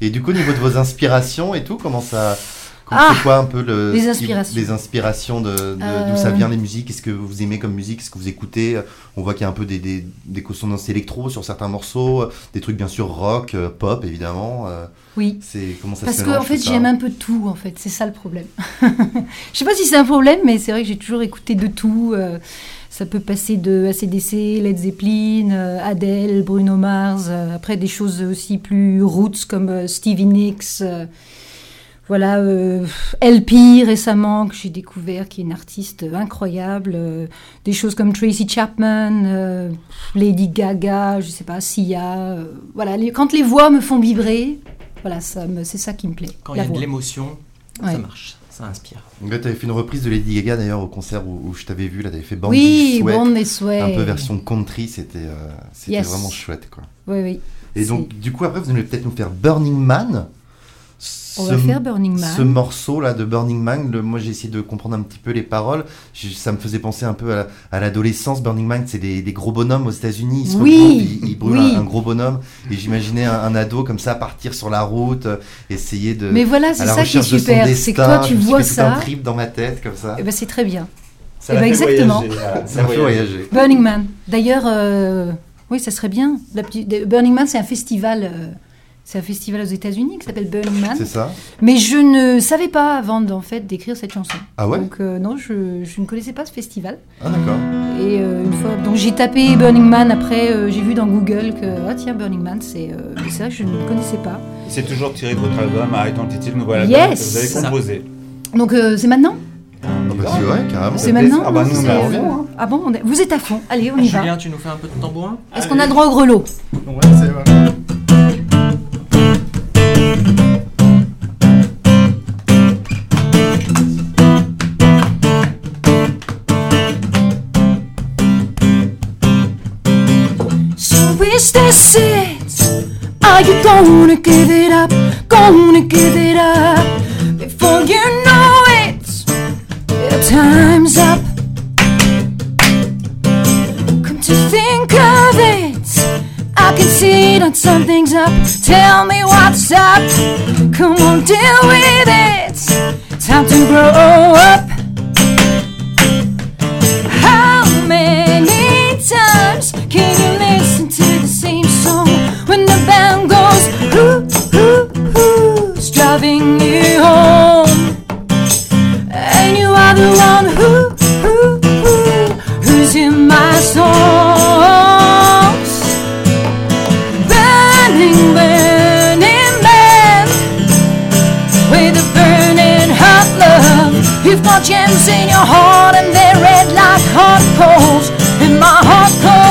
[SPEAKER 2] Et du coup, au niveau de vos inspirations et tout, comment ça. Comment-
[SPEAKER 4] Ah,
[SPEAKER 2] c'est quoi un peu le.
[SPEAKER 4] les inspirations.
[SPEAKER 2] Les inspirations de, de- d'où
[SPEAKER 4] Euh.
[SPEAKER 2] ça vient les musiques Qu'est-ce que vous aimez comme musique Qu'est-ce que vous écoutez On voit qu'il y a un peu des, des, des consonances électro sur certains morceaux, euh, des trucs bien sûr rock, euh, pop évidemment. euh,
[SPEAKER 4] Oui.
[SPEAKER 2] c'est comment ça
[SPEAKER 4] Parce
[SPEAKER 2] se
[SPEAKER 4] que
[SPEAKER 2] mélange
[SPEAKER 4] en fait, j'aime un peu tout. En fait, c'est ça le problème. (laughs) Je sais pas si c'est un problème, mais c'est vrai que j'ai toujours écouté de tout. euh, ça peut passer de ACDC, Led Zeppelin, euh, Adele, Bruno Mars. euh, après, des choses aussi plus roots comme euh, Stevie Nicks. Voilà, euh, LP récemment que j'ai découvert, qui est une artiste incroyable. euh, des choses comme Tracy Chapman, euh, Lady Gaga, je sais pas, Sia. euh, voilà, les- quand les voix me font vibrer, voilà, ça me- c'est ça qui me plaît.
[SPEAKER 6] Quand il y a de l'émotion,
[SPEAKER 4] Ouais.
[SPEAKER 6] ça marche, ça inspire.
[SPEAKER 2] Là, t'avais fait une reprise de Lady Gaga d'ailleurs au concert où, où je t'avais vu, là, t'avais fait Born
[SPEAKER 4] Oui, Born
[SPEAKER 2] un peu version country, c'était euh, c'était
[SPEAKER 4] Yes.
[SPEAKER 2] vraiment chouette quoi.
[SPEAKER 4] Oui, oui.
[SPEAKER 2] Et donc, du coup, après, vous allez peut-être nous faire Burning Man.
[SPEAKER 4] On
[SPEAKER 2] Ce-
[SPEAKER 4] va faire Burning Man.
[SPEAKER 2] Ce morceau là de Burning Man, le- moi j'ai essayé de comprendre un petit peu les paroles. Je- ça me faisait penser un peu à, la- à l'adolescence. Burning Man, c'est des, des gros bonhommes aux États-Unis. Ils se
[SPEAKER 4] Oui,
[SPEAKER 2] ils, ils brûlent
[SPEAKER 4] oui.
[SPEAKER 2] un, un gros bonhomme. Et j'imaginais un, un ado comme ça partir sur la route, euh, essayer de.
[SPEAKER 4] Mais voilà, c'est
[SPEAKER 2] la
[SPEAKER 4] ça qui est
[SPEAKER 2] recherche de son
[SPEAKER 4] super. C'est que toi, tu
[SPEAKER 2] Je me suis
[SPEAKER 4] vois
[SPEAKER 2] fait tout un
[SPEAKER 4] ça.
[SPEAKER 2] trip dans ma tête comme ça.
[SPEAKER 4] Eh ben, c'est très bien.
[SPEAKER 1] Ça
[SPEAKER 4] Eh ben,
[SPEAKER 1] fait
[SPEAKER 4] exactement.
[SPEAKER 1] voyager, voilà,
[SPEAKER 2] Ça m'a fait voyager.
[SPEAKER 4] Burning Man. D'ailleurs, euh, oui, ça serait bien. La Burning Man, c'est un festival. euh, c'est un festival aux États-Unis qui s'appelle Burning Man.
[SPEAKER 2] C'est ça
[SPEAKER 4] Mais je ne savais pas avant en fait d'écrire cette chanson.
[SPEAKER 2] Ah ouais?
[SPEAKER 4] Donc euh, non, je, je ne connaissais pas ce festival.
[SPEAKER 2] Ah d'accord.
[SPEAKER 4] Et euh, une fois, donc j'ai tapé Burning Man. Après, euh, j'ai vu dans Google que ah tiens Burning Man, c'est euh, que je ne connaissais pas.
[SPEAKER 1] C'est toujours tiré de votre album à Identity, le nouvel album
[SPEAKER 4] Yes.
[SPEAKER 1] que vous avez
[SPEAKER 6] Ça.
[SPEAKER 1] composé.
[SPEAKER 4] Donc euh, c'est maintenant?
[SPEAKER 2] Ah bah, c'est vrai, carrément.
[SPEAKER 4] C'est maintenant?
[SPEAKER 1] Ah bah,
[SPEAKER 4] non,
[SPEAKER 1] nous, on
[SPEAKER 4] c'est,
[SPEAKER 1] est à
[SPEAKER 4] euh,
[SPEAKER 1] fond, hein.
[SPEAKER 4] Ah bon, on est- vous êtes à fond. Allez, on y va.
[SPEAKER 6] Julien, tu nous fais un peu de tambourin
[SPEAKER 4] Est-ce qu'on a droit au grelot?
[SPEAKER 2] Ouais, c'est vrai.
[SPEAKER 4] Is this it? Are you gonna give it up? Gonna give it up before you know it? Your time's up. Come to think of it, I can see that something's up. Tell me what's up. Come on, deal with it. Time to grow up. Got in your heart and they're red like hot coals. And my heart calls.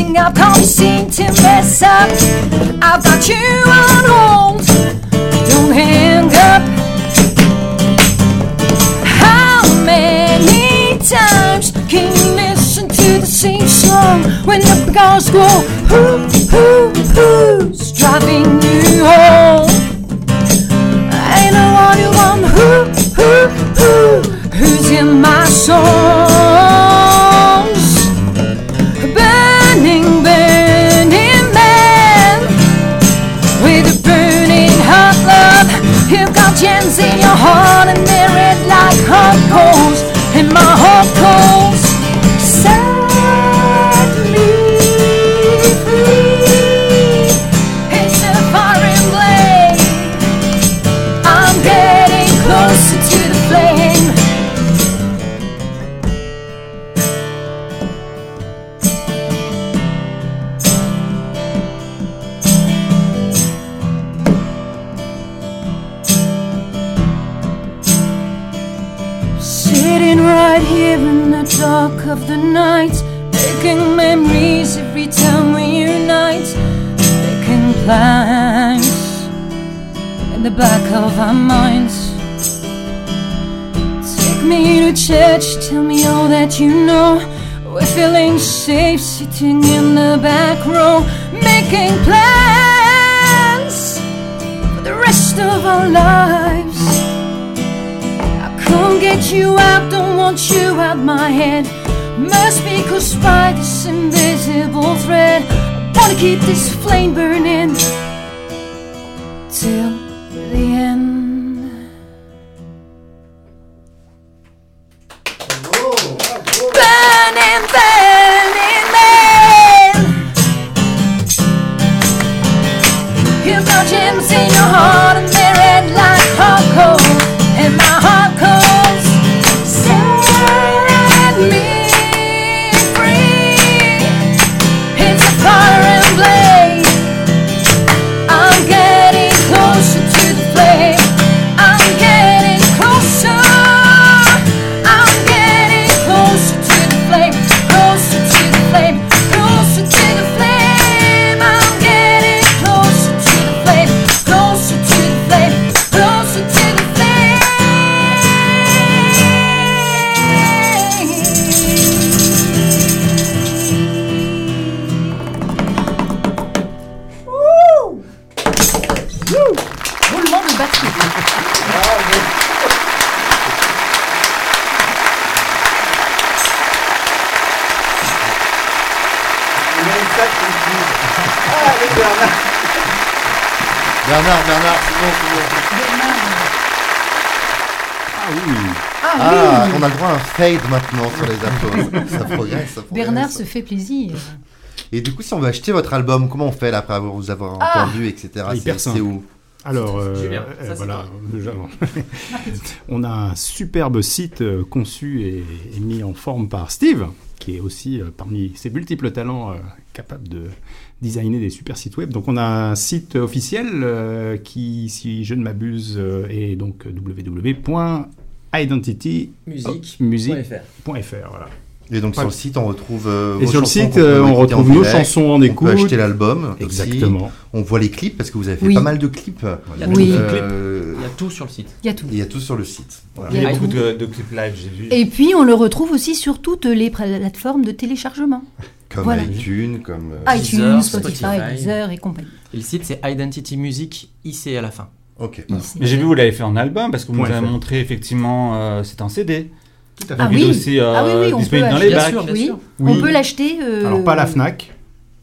[SPEAKER 4] Messing up. Can't seem to mess up? I've got you on hold. Don't hang up. How many times can you listen to the same song when the cars go who who who's driving you home? I know what you want who who who who's in my songs? My heart
[SPEAKER 7] by this invisible thread. I wanna keep this flame burning
[SPEAKER 2] maintenant sur les ça progresse, ça progresse.
[SPEAKER 4] Bernard se fait plaisir.
[SPEAKER 2] Et du coup, si on veut acheter votre album, comment on fait là, après avoir- vous avoir
[SPEAKER 4] Ah.
[SPEAKER 2] entendu, etc.
[SPEAKER 5] Ah, hyper
[SPEAKER 2] C'est- où
[SPEAKER 5] Alors, euh, euh, voilà, (laughs) on a un superbe site euh, conçu et, et mis en forme par Steve, qui est aussi euh, parmi ses multiples talents euh, capable de designer des super sites web. Donc on a un site officiel euh, qui, si je ne m'abuse, euh, est donc www.identitymusic.fr.
[SPEAKER 6] Musique.fr.
[SPEAKER 5] Voilà.
[SPEAKER 2] Et donc sur le site, on retrouve. euh,
[SPEAKER 5] Et
[SPEAKER 2] vos
[SPEAKER 5] sur le
[SPEAKER 2] chansons
[SPEAKER 5] site, euh, on retrouve nos chansons en
[SPEAKER 2] On peut
[SPEAKER 5] écoute.
[SPEAKER 2] acheter l'album. aussi.
[SPEAKER 5] Exactement.
[SPEAKER 2] On voit les clips parce que vous avez fait
[SPEAKER 4] Oui.
[SPEAKER 2] pas mal de clips.
[SPEAKER 6] Il y a
[SPEAKER 4] Oui.
[SPEAKER 6] tout.
[SPEAKER 2] Euh,
[SPEAKER 6] Il y a tout sur le site.
[SPEAKER 4] Il y a tout.
[SPEAKER 2] Il y a tout sur le site. Voilà.
[SPEAKER 1] Il y a beaucoup
[SPEAKER 4] tout.
[SPEAKER 1] de, de clips live, j'ai vu.
[SPEAKER 4] Et puis, on le retrouve aussi sur toutes les plateformes de téléchargement.
[SPEAKER 2] Comme
[SPEAKER 4] Voilà.
[SPEAKER 2] iTunes, comme. euh,
[SPEAKER 4] iTunes,
[SPEAKER 6] Deezer,
[SPEAKER 4] Spotify,
[SPEAKER 6] Spotify.
[SPEAKER 4] Deezer et compagnie.
[SPEAKER 6] Et le site, c'est Identity Music IC à la fin.
[SPEAKER 2] Ok.
[SPEAKER 4] Ici.
[SPEAKER 1] Mais j'ai vu, vous l'avez fait en album parce que vous nous avez montré effectivement, euh, c'est en CD.
[SPEAKER 2] Tout à
[SPEAKER 4] Ah
[SPEAKER 1] il est
[SPEAKER 4] oui.
[SPEAKER 1] aussi euh,
[SPEAKER 4] Ah oui, oui, on
[SPEAKER 1] disponible
[SPEAKER 4] peut
[SPEAKER 1] dans
[SPEAKER 4] acheter.
[SPEAKER 1] les
[SPEAKER 6] Bien
[SPEAKER 1] bacs.
[SPEAKER 6] sûr, bien
[SPEAKER 4] Oui.
[SPEAKER 6] sûr.
[SPEAKER 5] Oui.
[SPEAKER 4] On peut l'acheter. euh,
[SPEAKER 5] Alors pas à la Fnac.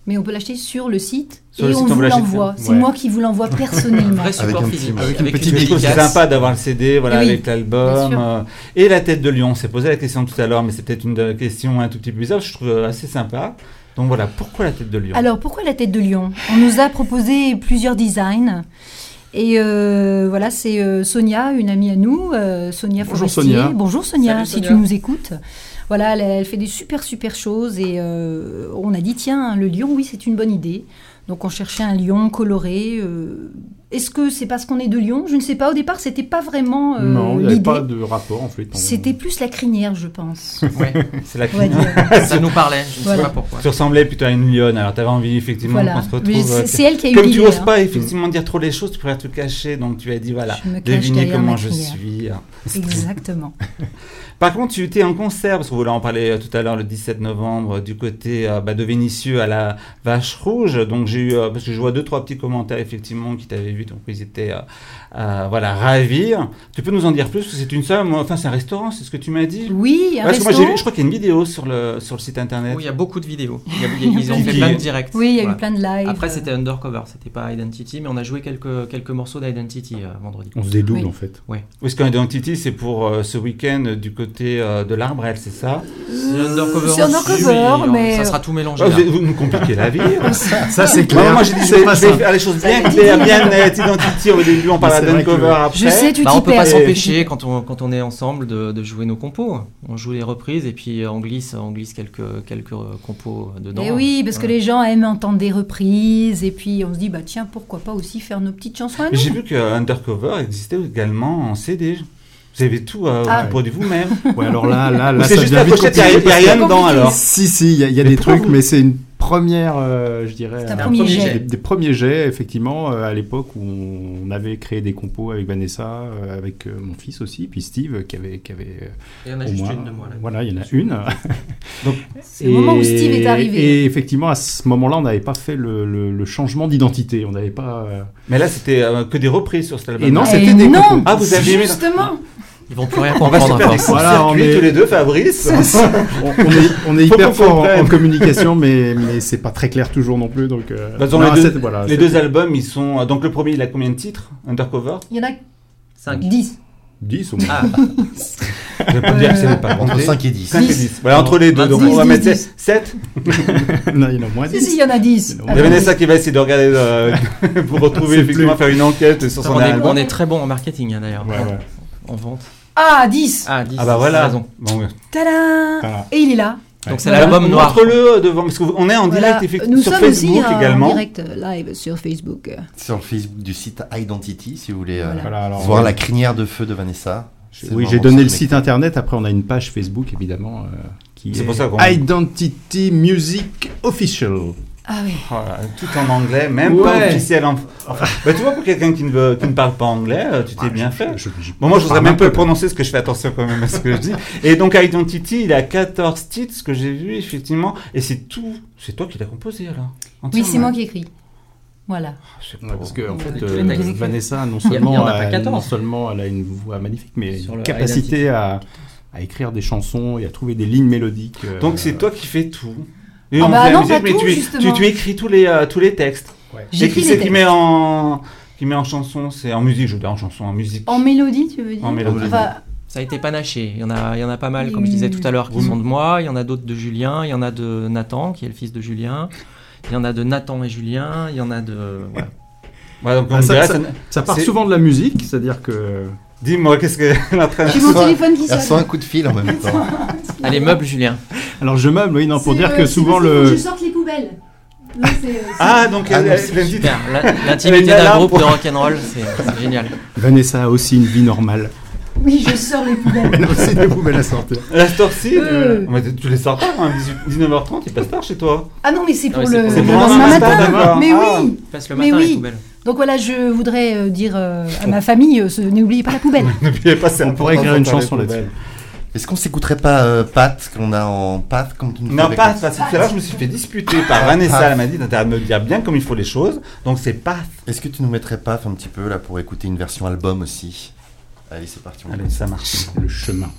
[SPEAKER 4] Mais on peut l'acheter sur le site
[SPEAKER 1] Sur
[SPEAKER 4] et
[SPEAKER 1] le
[SPEAKER 4] on
[SPEAKER 1] site, on
[SPEAKER 4] vous l'envoie. C'est
[SPEAKER 5] Ouais.
[SPEAKER 4] moi qui vous l'envoie (laughs) personnellement.
[SPEAKER 6] Vrai
[SPEAKER 2] Avec
[SPEAKER 6] support
[SPEAKER 2] un
[SPEAKER 6] physique.
[SPEAKER 2] petit- avec
[SPEAKER 5] une petite
[SPEAKER 1] que c'est
[SPEAKER 6] dédicace.
[SPEAKER 1] sympa d'avoir le CD, voilà,
[SPEAKER 4] oui,
[SPEAKER 1] avec l'album. euh, et la tête de lion, on s'est posé la question tout à l'heure, mais c'est peut-être une question un tout petit peu bizarre, je trouve assez sympa. Donc voilà, pourquoi la tête de lion
[SPEAKER 4] Alors pourquoi la tête de lion On nous a proposé plusieurs designs. Et euh, voilà, c'est euh, Sonia, une amie à nous, euh, Sonia
[SPEAKER 5] Bonjour,
[SPEAKER 4] Forestier.
[SPEAKER 5] Sonia.
[SPEAKER 4] Bonjour Sonia,
[SPEAKER 6] Salut,
[SPEAKER 4] si
[SPEAKER 6] Sonia.
[SPEAKER 4] tu nous écoutes. Voilà, elle, elle fait des super super choses et euh, on a dit tiens, le lion, oui, c'est une bonne idée. Donc on cherchait un lion coloré. Est-ce que c'est parce qu'on est de Lyon? Je ne sais pas. Au départ, c'était pas vraiment euh,
[SPEAKER 5] non, il n'y avait pas de rapport en fait. On-
[SPEAKER 4] C'était plus la crinière, je pense. (laughs)
[SPEAKER 6] Ouais,
[SPEAKER 1] C'est la
[SPEAKER 4] dire. (laughs)
[SPEAKER 6] ça nous parlait, je ne
[SPEAKER 4] Voilà.
[SPEAKER 6] sais pas pourquoi.
[SPEAKER 1] Tu ressemblais plutôt à une lionne, alors tu avais envie effectivement
[SPEAKER 4] Voilà.
[SPEAKER 1] qu'on se retrouve.
[SPEAKER 4] C'est elle qui a eu
[SPEAKER 1] Comme tu n'oses
[SPEAKER 4] hein.
[SPEAKER 1] pas effectivement dire trop les choses, tu pourrais te cacher, donc tu as dit voilà,
[SPEAKER 4] Je me cache
[SPEAKER 1] devinez comment je
[SPEAKER 4] crinière.
[SPEAKER 1] suis.
[SPEAKER 4] Exactement. (laughs)
[SPEAKER 1] Par contre, tu étais en concert, parce que voilà, on parlait euh, tout à l'heure le 17 novembre du côté euh, bah, de Vénissieux à la Vache Rouge. Donc j'ai eu, euh, parce que je vois deux trois petits commentaires effectivement qui t'avaient vu, donc ils étaient euh, voilà ravis. Tu peux nous en dire plus parce que c'est une somme, enfin c'est un restaurant, c'est ce que tu m'as dit.
[SPEAKER 4] Oui, un
[SPEAKER 1] Parce que moi j'ai
[SPEAKER 4] restaurant.
[SPEAKER 1] vu, je crois qu'il y a une vidéo sur le sur le site internet.
[SPEAKER 6] Oui, il y a beaucoup de vidéos. Il y a- il y a- ils ont fait plein de directs.
[SPEAKER 4] Oui, il y a
[SPEAKER 6] Voilà.
[SPEAKER 4] eu plein de lives.
[SPEAKER 6] Après, c'était Undercover, c'était pas Identity, mais on a joué quelques, quelques morceaux d'Identity euh, vendredi.
[SPEAKER 5] On se dédouble
[SPEAKER 4] Oui.
[SPEAKER 5] en fait.
[SPEAKER 1] Parce qu'Identity c'est pour euh, ce week-end du côté euh, de l'Arbrel, c'est ça?
[SPEAKER 6] C'est Undercover.
[SPEAKER 4] C'est
[SPEAKER 6] aussi,
[SPEAKER 4] Undercover,
[SPEAKER 6] oui,
[SPEAKER 4] mais-
[SPEAKER 6] Ça sera tout mélangé.
[SPEAKER 1] Ah, vous, vous me compliquez la vie.
[SPEAKER 5] Ça c'est
[SPEAKER 1] Moi, moi j'ai dit je vais, faire les choses bien claires, bien nettes, Identity au début, on parle Après.
[SPEAKER 4] Je sais, tu
[SPEAKER 6] Bah, on peut pas s'empêcher quand on, quand on est ensemble de, de jouer nos compos. On joue les reprises et puis on glisse, on glisse quelques, quelques euh, compos dedans.
[SPEAKER 4] Et oui, parce que les gens aiment entendre des reprises, et puis on se dit, bah tiens, pourquoi pas aussi faire nos petites chansons à nous
[SPEAKER 1] Mais J'ai vu que Undercover existait également en CD. Vous avez tout euh,
[SPEAKER 4] Ah.
[SPEAKER 1] produit vous-même.
[SPEAKER 5] Ouais, alors là, là, là,
[SPEAKER 1] c'est
[SPEAKER 5] ça
[SPEAKER 1] juste
[SPEAKER 5] devient
[SPEAKER 1] la
[SPEAKER 5] vite
[SPEAKER 1] pochette, il n'y a, rien dedans alors.
[SPEAKER 5] Si, si, il y a, y des trucs,
[SPEAKER 1] vous-
[SPEAKER 5] mais c'est une première, euh, je dirais,
[SPEAKER 4] C'est un
[SPEAKER 5] euh,
[SPEAKER 4] premier
[SPEAKER 6] premier
[SPEAKER 4] jet.
[SPEAKER 5] des, des premiers jets, effectivement, euh, à l'époque où on avait créé des compos avec Vanessa, euh, avec euh, mon fils aussi, puis Steve, qui avait, qui avait euh,
[SPEAKER 6] Il y en a
[SPEAKER 5] au
[SPEAKER 6] juste
[SPEAKER 5] moins-
[SPEAKER 6] une de moi là.
[SPEAKER 5] Voilà, il y en a une. (laughs)
[SPEAKER 4] C'est le moment où Steve est arrivé.
[SPEAKER 5] Et effectivement, à ce moment-là, on n'avait pas fait le, le- le changement d'identité. On n'avait pas. euh,
[SPEAKER 1] Mais là, c'était euh, que des reprises sur cet album.
[SPEAKER 5] Et non,
[SPEAKER 4] Et
[SPEAKER 5] c'était des
[SPEAKER 4] non
[SPEAKER 5] compos.
[SPEAKER 1] Ah, vous aviez aimé-
[SPEAKER 4] Justement
[SPEAKER 6] Ils vont plus rien
[SPEAKER 1] On va se
[SPEAKER 6] comprendre
[SPEAKER 1] faire.
[SPEAKER 5] Voilà, on est-
[SPEAKER 1] tous les deux, Fabrice. (laughs)
[SPEAKER 5] on, on est, on est hyper fort en, en communication, mais, mais c'est pas très clair toujours non plus. Donc, euh,
[SPEAKER 1] Bah,
[SPEAKER 5] non,
[SPEAKER 1] les, deux,
[SPEAKER 5] voilà,
[SPEAKER 1] les deux albums, ils sont. euh, Donc le premier, il a combien de titres Undercover?
[SPEAKER 4] Il y en a
[SPEAKER 6] 5.
[SPEAKER 4] 10.
[SPEAKER 5] 10 au moins.
[SPEAKER 6] Ah, (laughs)
[SPEAKER 1] Je vais pas dire que c'est pas
[SPEAKER 2] Entre
[SPEAKER 1] compté.
[SPEAKER 2] 5 et 10.
[SPEAKER 1] 5 et
[SPEAKER 4] 10.
[SPEAKER 1] 10. Voilà, entre les deux. Donc
[SPEAKER 4] 10,
[SPEAKER 1] on va
[SPEAKER 4] 10,
[SPEAKER 1] mettre
[SPEAKER 4] 10.
[SPEAKER 1] 7. (laughs)
[SPEAKER 5] non, il y en a moins
[SPEAKER 4] Si,
[SPEAKER 5] 10.
[SPEAKER 4] si, il y en a 10.
[SPEAKER 5] Il y a.
[SPEAKER 1] Vanessa qui va essayer de regarder euh, pour retrouver, effectivement,
[SPEAKER 5] plus.
[SPEAKER 1] faire une enquête sur son
[SPEAKER 6] on, est,
[SPEAKER 1] album.
[SPEAKER 6] on est très bon en marketing hein, d'ailleurs.
[SPEAKER 5] Ouais, ouais.
[SPEAKER 6] En vente.
[SPEAKER 4] Ah, 10
[SPEAKER 6] Ah, 10.
[SPEAKER 1] Ah bah voilà.
[SPEAKER 6] raison.
[SPEAKER 1] Bon.
[SPEAKER 4] Tadam
[SPEAKER 5] Voilà.
[SPEAKER 4] Et il est là.
[SPEAKER 6] Donc c'est
[SPEAKER 4] Voilà.
[SPEAKER 6] l'album noir.
[SPEAKER 1] Montre-le devant, parce qu'on est en
[SPEAKER 4] Voilà.
[SPEAKER 1] direct effectivement
[SPEAKER 4] Nous
[SPEAKER 1] sur
[SPEAKER 4] sommes
[SPEAKER 1] Facebook
[SPEAKER 4] aussi en
[SPEAKER 1] également.
[SPEAKER 4] direct euh, live sur Facebook.
[SPEAKER 2] Sur le Facebook du site Identity, si vous voulez euh,
[SPEAKER 4] Voilà.
[SPEAKER 5] Voilà, alors,
[SPEAKER 2] voir
[SPEAKER 5] ouais.
[SPEAKER 2] la crinière de feu de Vanessa. C'est
[SPEAKER 5] Oui,
[SPEAKER 2] vraiment
[SPEAKER 5] j'ai donné le site internet. Après, on a une page Facebook, évidemment, euh, qui
[SPEAKER 1] C'est
[SPEAKER 5] est
[SPEAKER 1] pour ça qu'on-
[SPEAKER 5] Identity Music Official.
[SPEAKER 4] Ah oui.
[SPEAKER 1] Voilà, tout en anglais, même pas
[SPEAKER 5] Ouais.
[SPEAKER 1] officiel. En... Enfin, bah, tu vois, pour quelqu'un qui ne, veut, qui ne parle pas anglais, euh, tu t'es
[SPEAKER 5] Ah,
[SPEAKER 1] bien
[SPEAKER 5] je-
[SPEAKER 1] fait.
[SPEAKER 5] je- je-
[SPEAKER 1] Bon, moi, je voudrais même pas prononcer, parce que je fais attention quand même à ce que je dis. Et donc, Identity, il a 14 titres, ce que j'ai vu, effectivement. Et c'est tout. C'est toi qui l'as composé, alors?
[SPEAKER 4] Oui, c'est moi qui écris. Voilà.
[SPEAKER 1] Je sais
[SPEAKER 5] Ouais,
[SPEAKER 1] pas.
[SPEAKER 5] parce que en fait, euh. Vanessa, non seulement,
[SPEAKER 6] en a pas
[SPEAKER 5] a-
[SPEAKER 6] 14.
[SPEAKER 5] non seulement elle a une voix magnifique, mais
[SPEAKER 6] Sur
[SPEAKER 5] une capacité à écrire des chansons et à trouver des lignes mélodiques. euh,
[SPEAKER 1] Donc, c'est toi qui fais tout. Et
[SPEAKER 4] Ah
[SPEAKER 1] on
[SPEAKER 4] bah non,
[SPEAKER 1] musique,
[SPEAKER 4] pas
[SPEAKER 1] mais
[SPEAKER 4] tout,
[SPEAKER 1] tu,
[SPEAKER 4] justement.
[SPEAKER 1] tu, tu écris tous les, euh, tous les textes.
[SPEAKER 5] Ouais.
[SPEAKER 4] J'écris
[SPEAKER 1] qui
[SPEAKER 4] les
[SPEAKER 1] c'est qui
[SPEAKER 4] textes.
[SPEAKER 1] met en, qui met en chanson C'est en musique, je veux dire en chanson, en musique.
[SPEAKER 4] En mélodie, tu veux dire
[SPEAKER 1] En mélodie.
[SPEAKER 4] Enfin,
[SPEAKER 6] Ça a été panaché. Il y en a, il y en a pas mal, comme je disais tout à l'heure, qui sont de moi. Il y en a d'autres de Julien. Il y en a de Nathan, qui est le fils de Julien. Il y en a de Nathan et Julien. Il y en a de. voilà.
[SPEAKER 1] Ouais, donc, on
[SPEAKER 5] Ah, ça-
[SPEAKER 1] dirait,
[SPEAKER 5] ça-
[SPEAKER 1] ça-
[SPEAKER 5] Ça part souvent de la musique, c'est-à-dire que
[SPEAKER 1] Dis-moi, qu'est-ce que (laughs) l'entraîneur
[SPEAKER 4] j'ai mon téléphone qui
[SPEAKER 2] Elle reçoit un
[SPEAKER 4] sonne.
[SPEAKER 2] coup de fil en même (laughs) temps.
[SPEAKER 6] Allez, meuble Julien.
[SPEAKER 5] alors je meuble, oui, non, pour dire
[SPEAKER 4] euh,
[SPEAKER 5] que souvent le
[SPEAKER 4] Je sorte les poubelles. C'est, euh, c'est-
[SPEAKER 1] Ah, donc
[SPEAKER 2] Ah,
[SPEAKER 1] elle-
[SPEAKER 2] non,
[SPEAKER 1] elle-
[SPEAKER 6] Super. La- (laughs)
[SPEAKER 1] est
[SPEAKER 6] L'intimité d'un groupe
[SPEAKER 1] pour-
[SPEAKER 6] de rock'n'roll, c'est c'est génial.
[SPEAKER 5] Vanessa a aussi une vie normale.
[SPEAKER 4] Oui, je sors les poubelles.
[SPEAKER 5] Elle a aussi des poubelles à sortir.
[SPEAKER 1] La Storcy,
[SPEAKER 4] Euh.
[SPEAKER 1] on va dire, tu les sors tard, hein, 18 19h30, il passe tard chez toi.
[SPEAKER 4] Ah non, mais c'est pour
[SPEAKER 6] Ah oui, c'est
[SPEAKER 4] le,
[SPEAKER 6] pour
[SPEAKER 1] le
[SPEAKER 4] le
[SPEAKER 1] matin.
[SPEAKER 4] Mais
[SPEAKER 1] Ah.
[SPEAKER 4] oui.
[SPEAKER 6] Passe le
[SPEAKER 4] Mais
[SPEAKER 6] matin
[SPEAKER 4] oui.
[SPEAKER 6] les poubelles.
[SPEAKER 4] Donc voilà, je voudrais euh, dire euh, à ma famille, euh, n'oubliez pas la poubelle. (laughs)
[SPEAKER 1] N'oubliez pas, c'est
[SPEAKER 5] On pourrait écrire une chanson là-dessus.
[SPEAKER 2] Est-ce qu'on s'écouterait pas euh, Pat, qu'on a en Pat, comme tu nous fais
[SPEAKER 1] Non,
[SPEAKER 2] le-
[SPEAKER 1] parce que tout à l'heure, je me suis fait disputer par
[SPEAKER 2] Ah,
[SPEAKER 1] Vanessa, elle m'a dit de me dire bien comme il faut les choses, donc c'est pas.
[SPEAKER 2] Est-ce que tu nous mettrais Paf un petit peu là pour écouter une version album aussi? Allez, c'est parti. on
[SPEAKER 1] Allez, ça marche.
[SPEAKER 5] Le chemin.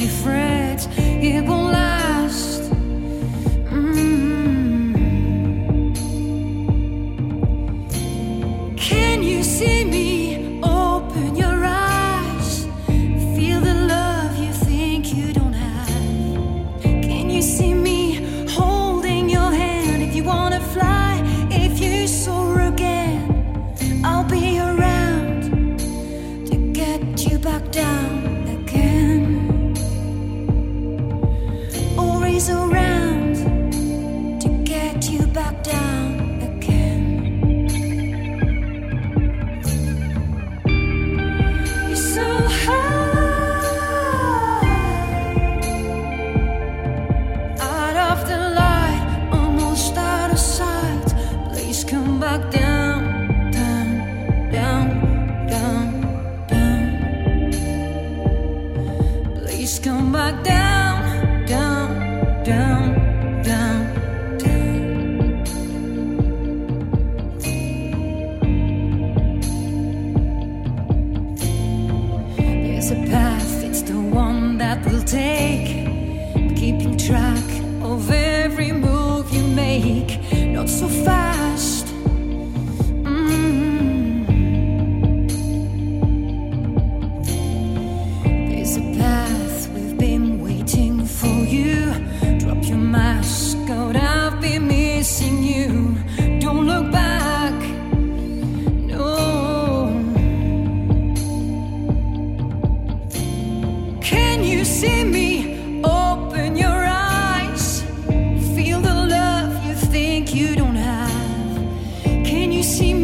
[SPEAKER 7] You fret, it won't see me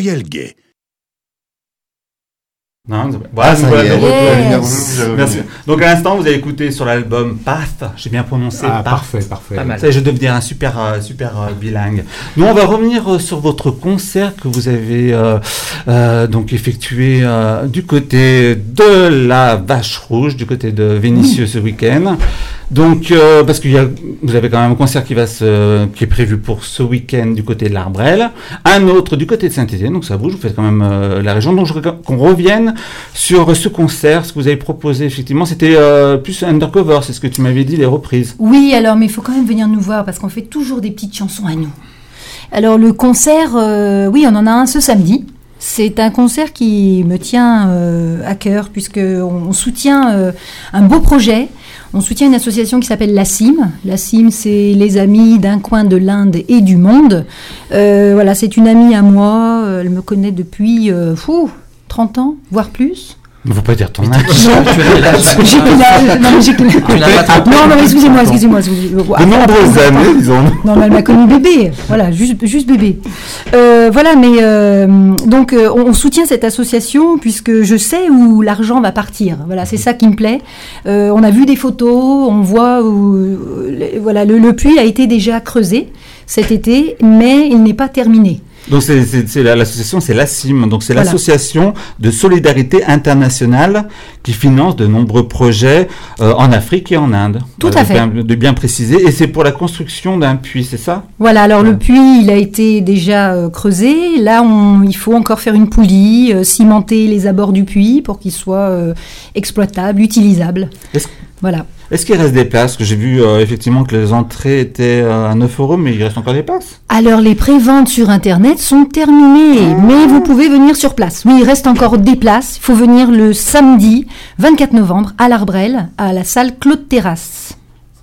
[SPEAKER 8] Pluriel gay.
[SPEAKER 1] Non, voilà,
[SPEAKER 2] Ah.
[SPEAKER 4] Yes.
[SPEAKER 1] Merci. Donc à l'instant, vous avez écouté sur l'album Path, j'ai bien prononcé
[SPEAKER 3] Ah,
[SPEAKER 1] Path.
[SPEAKER 3] parfait, parfait.
[SPEAKER 6] Pas mal.
[SPEAKER 1] Ça, je vais devenir un super, euh, super euh, bilingue. Nous, on va revenir euh, sur votre concert que vous avez euh, euh, donc effectué euh, du côté de la Vache Rouge, du côté de Vénissieux ce week-end. Donc, euh, parce qu'il y a, vous avez quand même un concert qui va se, qui est prévu pour ce week-end du côté de l'Arbrel, un autre du côté de Saint-Étienne. Donc ça bouge, vous faites quand même euh, la région. Donc je voudrais qu'on revienne sur ce concert, ce que vous avez proposé. Effectivement, c'était euh, plus undercover, c'est ce que tu m'avais dit, les reprises.
[SPEAKER 4] Oui, alors, mais il faut quand même venir nous voir parce qu'on fait toujours des petites chansons à nous. Alors, le concert, euh, oui, on en a un ce samedi. C'est un concert qui me tient euh, à cœur puisque on soutient euh, un beau projet. On soutient une association qui s'appelle la CIM. La CIM, c'est les amis d'un coin de l'Inde et du monde. Euh, voilà, c'est une amie à moi. Elle me connaît depuis euh, fou, 30 ans, voire plus.
[SPEAKER 1] Il ne faut pas dire ton âge.
[SPEAKER 4] Non, Non, non, excusez-moi, excusez-moi.
[SPEAKER 1] De nombreuses années, disons.
[SPEAKER 4] Non, mais elle m'a connu bébé. Voilà, juste, juste bébé. Euh, voilà, mais euh, donc euh, on, soutient cette association puisque je sais où l'argent va partir. Voilà, c'est ça qui me plaît. On a vu des photos, on voit où voilà le, le puits a été déjà creusé cet été, mais il n'est pas terminé.
[SPEAKER 1] Donc c'est c'est- c'est la- l'association, c'est l'ASIM, donc c'est
[SPEAKER 4] Voilà.
[SPEAKER 1] l'association de solidarité internationale qui finance de nombreux projets euh, en Afrique et en Inde.
[SPEAKER 4] Tout à fait.
[SPEAKER 1] bien- De bien préciser, et c'est pour la construction d'un puits, c'est ça?
[SPEAKER 4] Voilà, alors
[SPEAKER 1] Ouais.
[SPEAKER 4] le puits, il a été déjà euh, creusé. Là, on, il faut encore faire une poulie, euh, cimenter les abords du puits pour qu'il soit exploitable, utilisable.
[SPEAKER 1] Est-ce-
[SPEAKER 4] Voilà.
[SPEAKER 1] Est-ce qu'il reste des places j'ai vu euh, effectivement que les entrées étaient euh, à 9 euros, mais il reste encore des places.
[SPEAKER 4] Alors les préventes sur Internet sont terminées, mais vous pouvez venir sur place. Oui, il reste encore des places. Il faut venir le samedi 24 novembre à l'Arbrel, à la salle Claude Terrasse.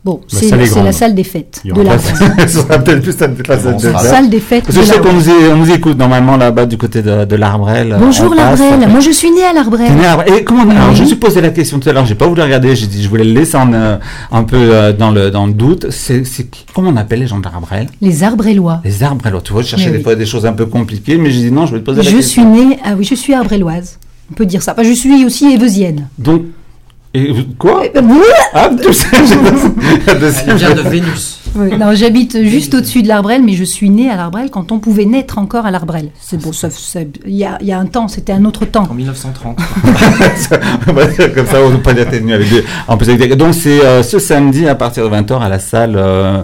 [SPEAKER 9] Bon, c'est la salle des fêtes de la (laughs)
[SPEAKER 1] sera peut-être plus la salle
[SPEAKER 9] des fêtes
[SPEAKER 1] Parce que
[SPEAKER 9] de
[SPEAKER 1] je sais qu'on nous, on nous écoute normalement là-bas du côté de, de l'Arbrel.
[SPEAKER 9] Bonjour
[SPEAKER 1] On passe.
[SPEAKER 9] l'Arbrel, moi je suis née à l'Arbrel.
[SPEAKER 1] Et comment on- Alors,
[SPEAKER 9] Oui.
[SPEAKER 1] je me suis posé la question tout à l'heure, j'ai pas voulu regarder, j'ai dit je voulais le laisser en, euh, un peu euh, dans, le, dans le doute. C'est, comment on appelle les gens de l'Arbrel
[SPEAKER 9] Les Arbrelois.
[SPEAKER 1] Les Arbrelois. Tu vois, je cherchais
[SPEAKER 9] Mais
[SPEAKER 1] des
[SPEAKER 9] oui.
[SPEAKER 1] fois des choses un peu compliquées, mais j'ai dit non, je vais te poser la
[SPEAKER 9] Je
[SPEAKER 1] question.
[SPEAKER 9] suis née, ah oui, je suis arbreloise. On peut dire ça. Enfin, je suis aussi éveusienne.
[SPEAKER 1] Donc, et, quoi
[SPEAKER 9] Euh, oui,
[SPEAKER 1] Ah, tu sais, j'ai (laughs)
[SPEAKER 6] Elle vient de Vénus.
[SPEAKER 9] oui, non, j'habite juste au-dessus de l'Arbrel, mais je suis née à l'Arbrel quand on pouvait naître encore à l'Arbrel. C'est bon, ça, ça- il y a, il y a un temps, c'était un autre temps.
[SPEAKER 6] En 1930.
[SPEAKER 1] On va dire comme ça, on ne peut pas venu avec des. En plus, avec des- Donc, c'est euh, ce samedi à partir de 20h à la salle. Euh,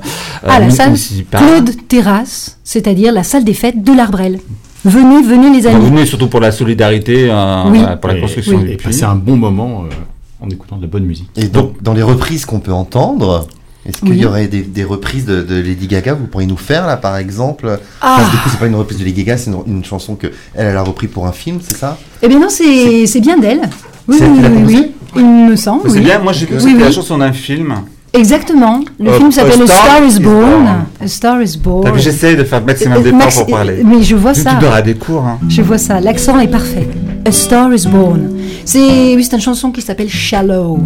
[SPEAKER 9] Ah, la
[SPEAKER 1] euh,
[SPEAKER 9] salle. Claude Terrasse, c'est-à-dire la salle des fêtes de l'Arbrel. Venez, venez les amis.
[SPEAKER 1] venez surtout pour la solidarité, euh,
[SPEAKER 9] Oui.
[SPEAKER 1] pour la construction
[SPEAKER 5] et,
[SPEAKER 1] du
[SPEAKER 5] et
[SPEAKER 1] puits.
[SPEAKER 5] passer un bon moment euh, en écoutant de la bonne musique.
[SPEAKER 2] Et donc, dans les reprises qu'on peut entendre, est-ce qu'il
[SPEAKER 9] Oui.
[SPEAKER 2] y aurait des, des reprises de, de Lady Gaga? Vous pourriez nous faire là, par exemple?
[SPEAKER 9] Ah.
[SPEAKER 2] Enfin, Du coup, c'est pas une reprise de Lady Gaga, c'est une, une chanson que elle, elle a repris pour un film, c'est ça?
[SPEAKER 9] Eh bien non, c'est c'est bien d'elle. Oui, oui, oui. Il me semble.
[SPEAKER 1] C'est
[SPEAKER 9] oui.
[SPEAKER 1] bien, moi j'ai cru que c'était la chanson d'un film.
[SPEAKER 9] Exactement. Le
[SPEAKER 1] Euh,
[SPEAKER 9] film
[SPEAKER 1] A
[SPEAKER 9] s'appelle A
[SPEAKER 1] Star
[SPEAKER 9] Star is
[SPEAKER 1] is
[SPEAKER 9] Born. A Star is Born.
[SPEAKER 1] J'essaye de faire le maximum
[SPEAKER 9] Euh,
[SPEAKER 1] d'efforts pour parler.
[SPEAKER 9] Mais je vois
[SPEAKER 1] Tu
[SPEAKER 9] ça.
[SPEAKER 1] tu auras des cours. Hein.
[SPEAKER 9] Je vois ça. L'accent est parfait. A Star is Born. C'est oui, c'est une chanson qui s'appelle Shallow.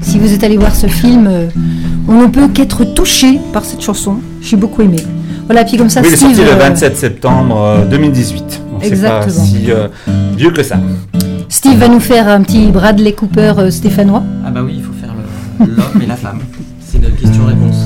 [SPEAKER 9] Si vous êtes allé voir ce film, euh, on ne peut qu'être touché par cette chanson. J'ai beaucoup aimé. Voilà, puis comme ça,
[SPEAKER 1] Oui, il est
[SPEAKER 9] Steve.
[SPEAKER 1] sorti le
[SPEAKER 9] euh,
[SPEAKER 1] 27 septembre euh, 2018. Donc c'est pas
[SPEAKER 9] Exactement.
[SPEAKER 1] si euh, vieux que ça.
[SPEAKER 9] Steve va nous faire un petit Bradley Cooper euh, stéphanois.
[SPEAKER 6] Ah bah oui, il faut faire l'homme et la femme. C'est une question-réponse.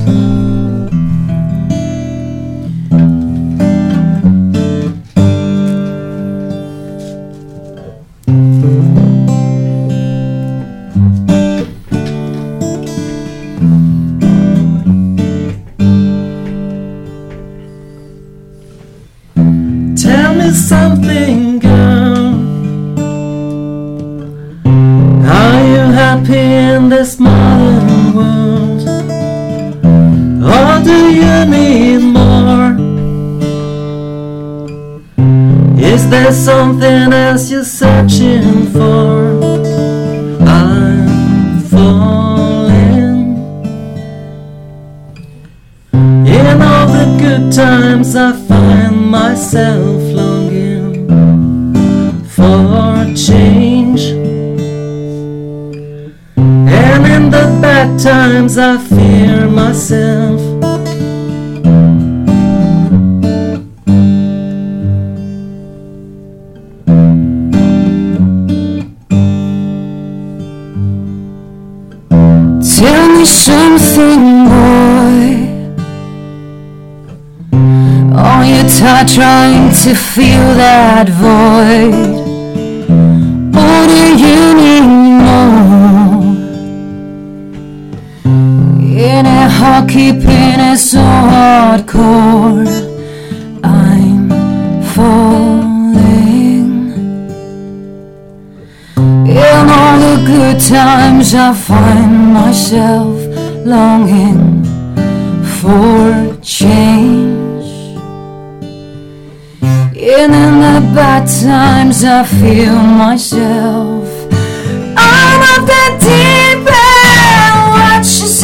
[SPEAKER 6] I fear myself.
[SPEAKER 4] Tell me something, boy. Are you tired trying to fill that void? A hockey pin is so hardcore. I'm falling. In all the good times, I find myself longing for change. And in the bad times, I feel myself. I'm up that deep end, watch as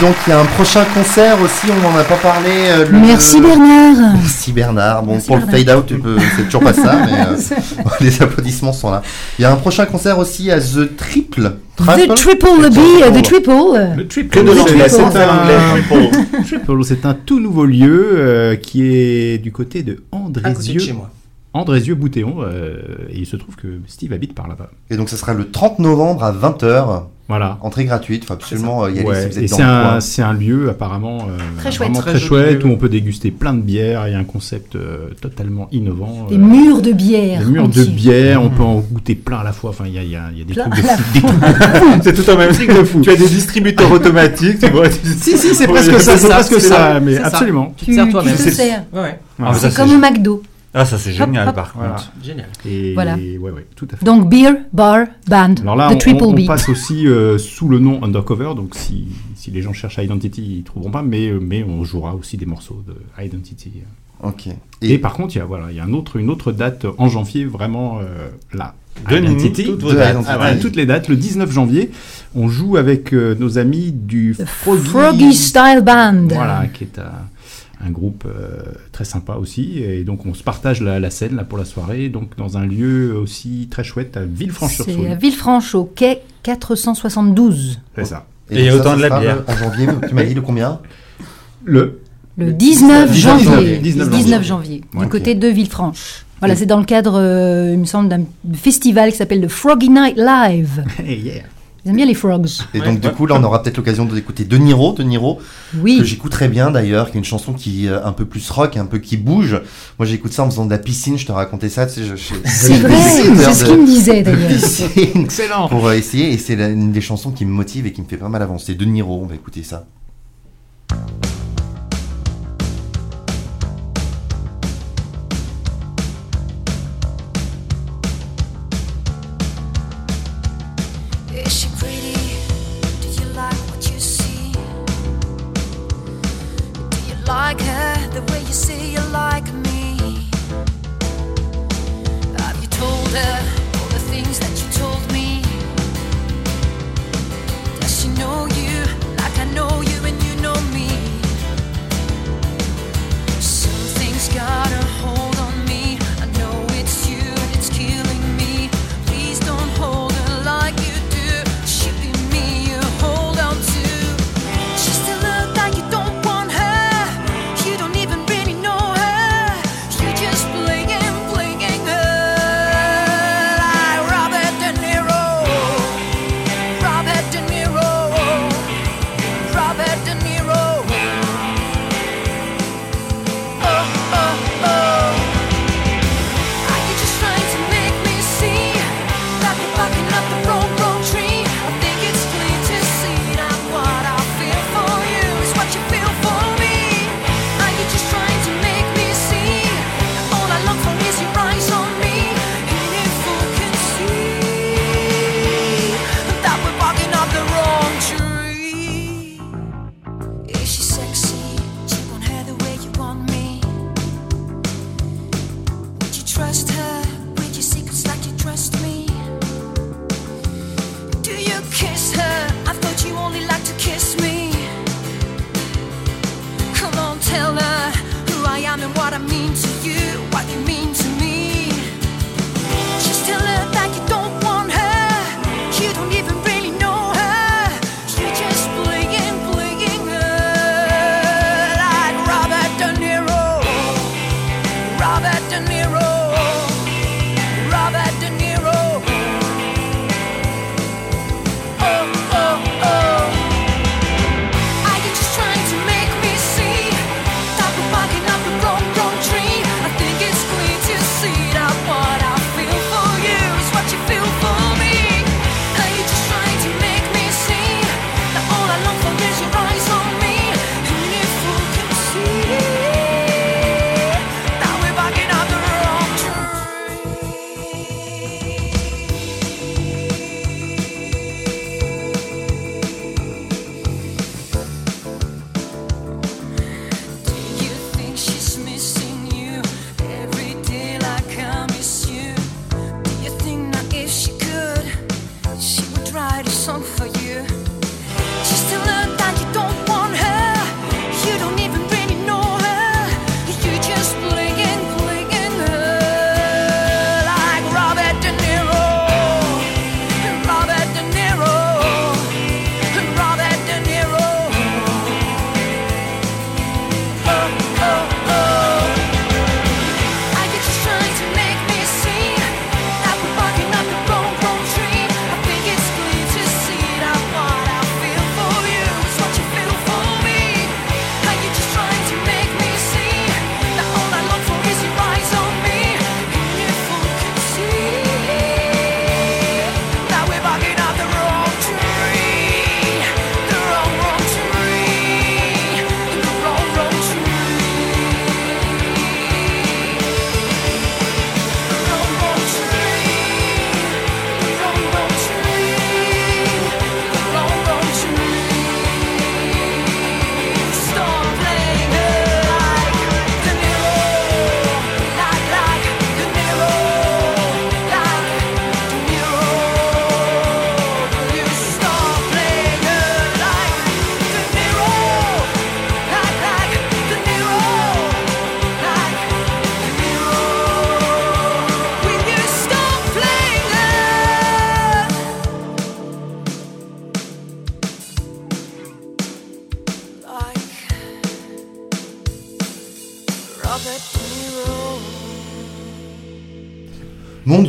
[SPEAKER 4] donc, il y a un prochain concert aussi, on n'en a pas parlé. euh, le-
[SPEAKER 2] Merci Bernard.
[SPEAKER 4] Merci Bernard. Bon,
[SPEAKER 2] Merci
[SPEAKER 4] pour
[SPEAKER 2] Bernard.
[SPEAKER 4] le fade out, peux- c'est toujours pas ça, mais (laughs) euh, (laughs) les applaudissements sont là. Il y a un prochain concert aussi à The Triple.
[SPEAKER 2] The Triple B, euh, The Triple.
[SPEAKER 5] Le Triple,
[SPEAKER 1] Que de l'anglais,
[SPEAKER 5] c'est
[SPEAKER 1] un
[SPEAKER 5] un, (laughs) Triple, c'est un tout nouveau lieu euh, qui est du côté de
[SPEAKER 6] À côté de
[SPEAKER 5] Andrézieux.
[SPEAKER 6] chez moi.
[SPEAKER 5] Andrézieux Boutéon, euh, et il se trouve que Steve habite par là-bas.
[SPEAKER 4] Et donc, ce sera le 30 novembre à 20h.
[SPEAKER 5] Voilà.
[SPEAKER 4] Entrée gratuite, faut absolument euh, y aller
[SPEAKER 5] Ouais,
[SPEAKER 4] si vous
[SPEAKER 5] et
[SPEAKER 4] êtes
[SPEAKER 5] c'est un, c'est un lieu apparemment euh,
[SPEAKER 2] Très chouette.
[SPEAKER 5] vraiment
[SPEAKER 6] Très
[SPEAKER 5] chouette où on peut déguster plein de bières. Il y a un concept euh, totalement innovant.
[SPEAKER 2] Des
[SPEAKER 5] euh,
[SPEAKER 2] murs de bière.
[SPEAKER 5] des murs de bière, on peut en goûter plein à la fois. Enfin, il y a, il y a- il y a des
[SPEAKER 2] Plein
[SPEAKER 5] trucs de fou. (laughs)
[SPEAKER 1] C'est tout en même truc de fou. Tu as des distributeurs automatiques, tu vois. (laughs)
[SPEAKER 5] Si, si, c'est presque ça,
[SPEAKER 6] c'est
[SPEAKER 5] presque ça, mais absolument.
[SPEAKER 6] Tu te sers toi-même.
[SPEAKER 1] C'est-
[SPEAKER 2] comme au. McDo.
[SPEAKER 1] Ah, ça c'est génial
[SPEAKER 2] hop.
[SPEAKER 1] par
[SPEAKER 5] Voilà.
[SPEAKER 1] contre.
[SPEAKER 6] Génial.
[SPEAKER 5] Et
[SPEAKER 2] Voilà.
[SPEAKER 5] ouais, ouais, tout à fait.
[SPEAKER 2] Donc beer, bar, band.
[SPEAKER 5] Alors là,
[SPEAKER 2] The
[SPEAKER 5] on,
[SPEAKER 2] Triple
[SPEAKER 5] on- passe aussi euh, sous le nom Undercover, donc si, si les gens cherchent Identity, ils trouveront pas, mais, euh, mais on jouera aussi des morceaux de Identity.
[SPEAKER 4] Ok.
[SPEAKER 5] Et,
[SPEAKER 4] Et,
[SPEAKER 5] par contre, il y a, voilà, il y a un autre, une autre date en janvier, vraiment euh, là. Identity.
[SPEAKER 1] toutes vos
[SPEAKER 4] De
[SPEAKER 1] dates.
[SPEAKER 4] Identity.
[SPEAKER 5] Ah, voilà, toutes les dates. Le 19 janvier, on joue avec euh, nos amis du Froggy,
[SPEAKER 2] Froggy Style Band.
[SPEAKER 5] Voilà, qui est un, un groupe euh, très sympa aussi. Et donc, on se partage la, la scène là pour la soirée, donc dans un lieu aussi très chouette à
[SPEAKER 2] C'est à
[SPEAKER 5] Villefranche-sur-Saône.
[SPEAKER 2] Villefranche, au quai 472.
[SPEAKER 5] C'est ça.
[SPEAKER 1] Et
[SPEAKER 4] donc
[SPEAKER 1] autant
[SPEAKER 4] ça,
[SPEAKER 1] de la bière.
[SPEAKER 4] En janvier, tu m'as dit le combien?
[SPEAKER 5] Le
[SPEAKER 2] Le 19
[SPEAKER 4] 19
[SPEAKER 2] janvier.
[SPEAKER 5] 19
[SPEAKER 2] 19 janvier,
[SPEAKER 5] Ouais,
[SPEAKER 2] du côté de Villefranche. Voilà, c'est dans le cadre, euh, il me semble, d'un festival qui s'appelle le Froggy Night Live.
[SPEAKER 5] Hey, (laughs) yeah.
[SPEAKER 2] Ils aiment bien les frogs.
[SPEAKER 4] Et
[SPEAKER 6] Ouais,
[SPEAKER 4] donc, du coup, là, on aura peut-être l'occasion d'écouter De Niro, De Niro, que
[SPEAKER 2] Oui.
[SPEAKER 4] j'écoute très bien d'ailleurs, qui est une chanson qui est un peu plus rock, un peu qui bouge. Moi, j'écoute ça en faisant de la piscine, je te racontais ça, tu sais, je, je-
[SPEAKER 2] C'est
[SPEAKER 4] je-
[SPEAKER 2] vrai, c'est ce
[SPEAKER 4] de-
[SPEAKER 2] qu'il me disait d'ailleurs.
[SPEAKER 5] Excellent.
[SPEAKER 4] pour euh, essayer, et c'est une des chansons qui me motive et qui me fait pas mal avancer. De Niro, on va écouter ça.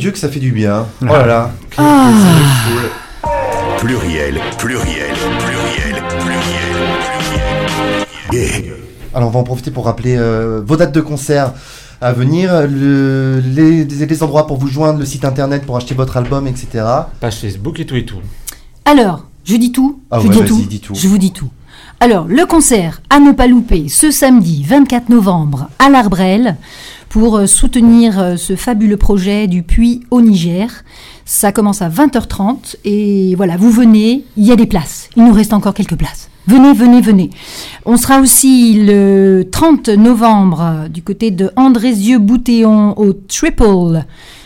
[SPEAKER 2] Dieu que ça fait du bien. Oh là là.
[SPEAKER 4] Ah.
[SPEAKER 8] Pluriel, pluriel, pluriel, pluriel, pluriel.
[SPEAKER 2] Alors on va en profiter pour rappeler euh, vos dates de concert à venir, le- les, les endroits pour vous joindre, le site internet pour acheter votre album, etc.
[SPEAKER 1] Page Facebook et tout et tout.
[SPEAKER 4] Alors, je dis tout.
[SPEAKER 2] Ah
[SPEAKER 4] je
[SPEAKER 2] ouais,
[SPEAKER 4] dis, tout
[SPEAKER 2] dis tout.
[SPEAKER 4] Je vous dis tout. Alors, le concert à ne pas louper ce samedi 24 novembre à l'Arbrel pour euh, soutenir euh, ce fabuleux projet du puits au Niger. Ça commence à 20h30 et voilà, vous venez, il y a des places. Il nous reste encore quelques places. Venez, venez, venez. On sera aussi le 30 novembre euh, du côté de Andrézieux-Boutéon au Triple.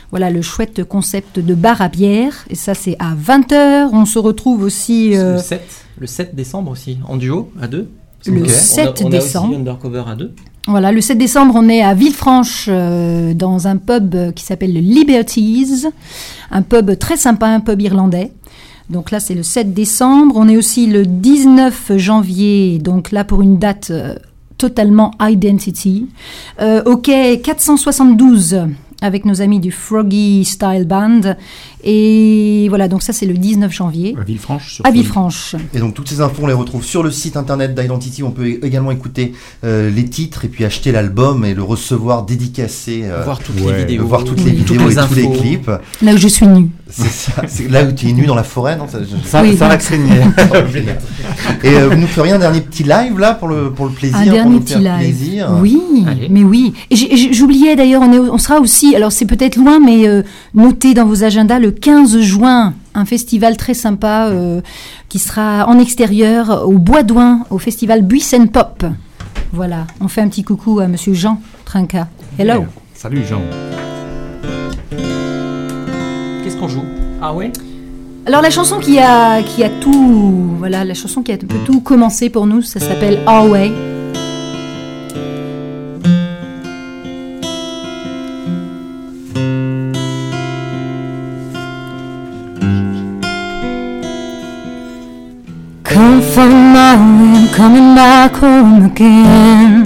[SPEAKER 4] Voilà le chouette concept de bar à bière. Et ça, c'est à 20h. On se retrouve aussi euh,
[SPEAKER 6] Le 7, le 7 décembre aussi, en duo, à deux.
[SPEAKER 4] le
[SPEAKER 2] Ok.
[SPEAKER 4] 7
[SPEAKER 6] on a, on a
[SPEAKER 4] décembre.
[SPEAKER 6] aussi Undercover à deux.
[SPEAKER 4] Voilà, le 7 décembre, on est à Villefranche euh, dans un pub qui s'appelle le Liberties, un pub très sympa, un pub irlandais. Donc là, c'est le 7 décembre. On est aussi le 19 janvier, donc là pour une date euh, totalement identity. Euh, quai 472 avec nos amis du Froggy Style Band. Et voilà, donc ça c'est le 19 janvier
[SPEAKER 5] À Villefranche. sur
[SPEAKER 4] à. Villefranche.
[SPEAKER 2] Et donc toutes ces infos, on les retrouve sur le site internet d'Identity. On peut également écouter euh, les titres et puis acheter l'album et le recevoir dédicacé. euh,
[SPEAKER 6] voir toutes
[SPEAKER 5] ouais.
[SPEAKER 6] les vidéos.
[SPEAKER 2] voir toutes les
[SPEAKER 6] toutes
[SPEAKER 2] vidéos et
[SPEAKER 6] les
[SPEAKER 2] tous les
[SPEAKER 6] infos.
[SPEAKER 2] clips.
[SPEAKER 4] Là où je suis nue.
[SPEAKER 2] C'est ça. Là où tu es nu dans la forêt, non? Ça, je-
[SPEAKER 1] Ça,
[SPEAKER 4] Oui.
[SPEAKER 1] ça va. (laughs)
[SPEAKER 2] Et euh, vous nous feriez un dernier petit live là pour le pour le plaisir,
[SPEAKER 4] Un
[SPEAKER 2] pour
[SPEAKER 4] dernier
[SPEAKER 2] nous
[SPEAKER 4] petit
[SPEAKER 2] faire
[SPEAKER 4] live.
[SPEAKER 2] plaisir.
[SPEAKER 4] Oui,
[SPEAKER 6] Allez.
[SPEAKER 4] mais oui. Et j'oubliais d'ailleurs, on, on sera aussi, alors c'est peut-être loin, mais euh, notez dans vos agendas le 15 juin, un festival très sympa euh, qui sera en extérieur au Bois d'Ouin, au festival Buissen Pop. Voilà, on fait un petit coucou à Monsieur Jean Trinca. Hello.
[SPEAKER 5] Salut Jean.
[SPEAKER 6] Qu'est-ce qu'on joue? Ah ouais?
[SPEAKER 4] Alors la chanson qui a, qui a tout, voilà, la chanson qui a un peu tout commencé pour nous, ça s'appelle Our Way. Coming back home again.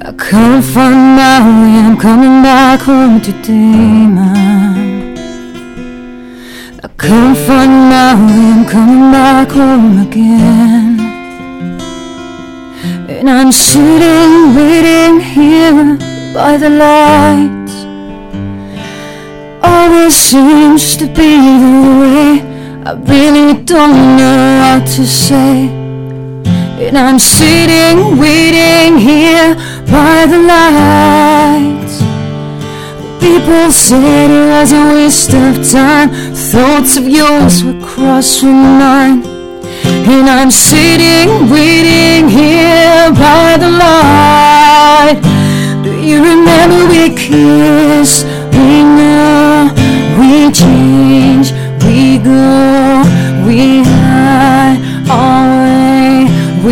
[SPEAKER 4] I come from my way, I'm coming back home today, man. I come from my way, I'm coming back home again. And I'm sitting, waiting here by the lights. Always seems to be the way. I really don't know what to say. And I'm sitting, waiting here by the lights. People said it was a waste of time. Thoughts of yours were crossing mine. And I'm sitting, waiting here by the light. Do you remember we kissed? We knew we change,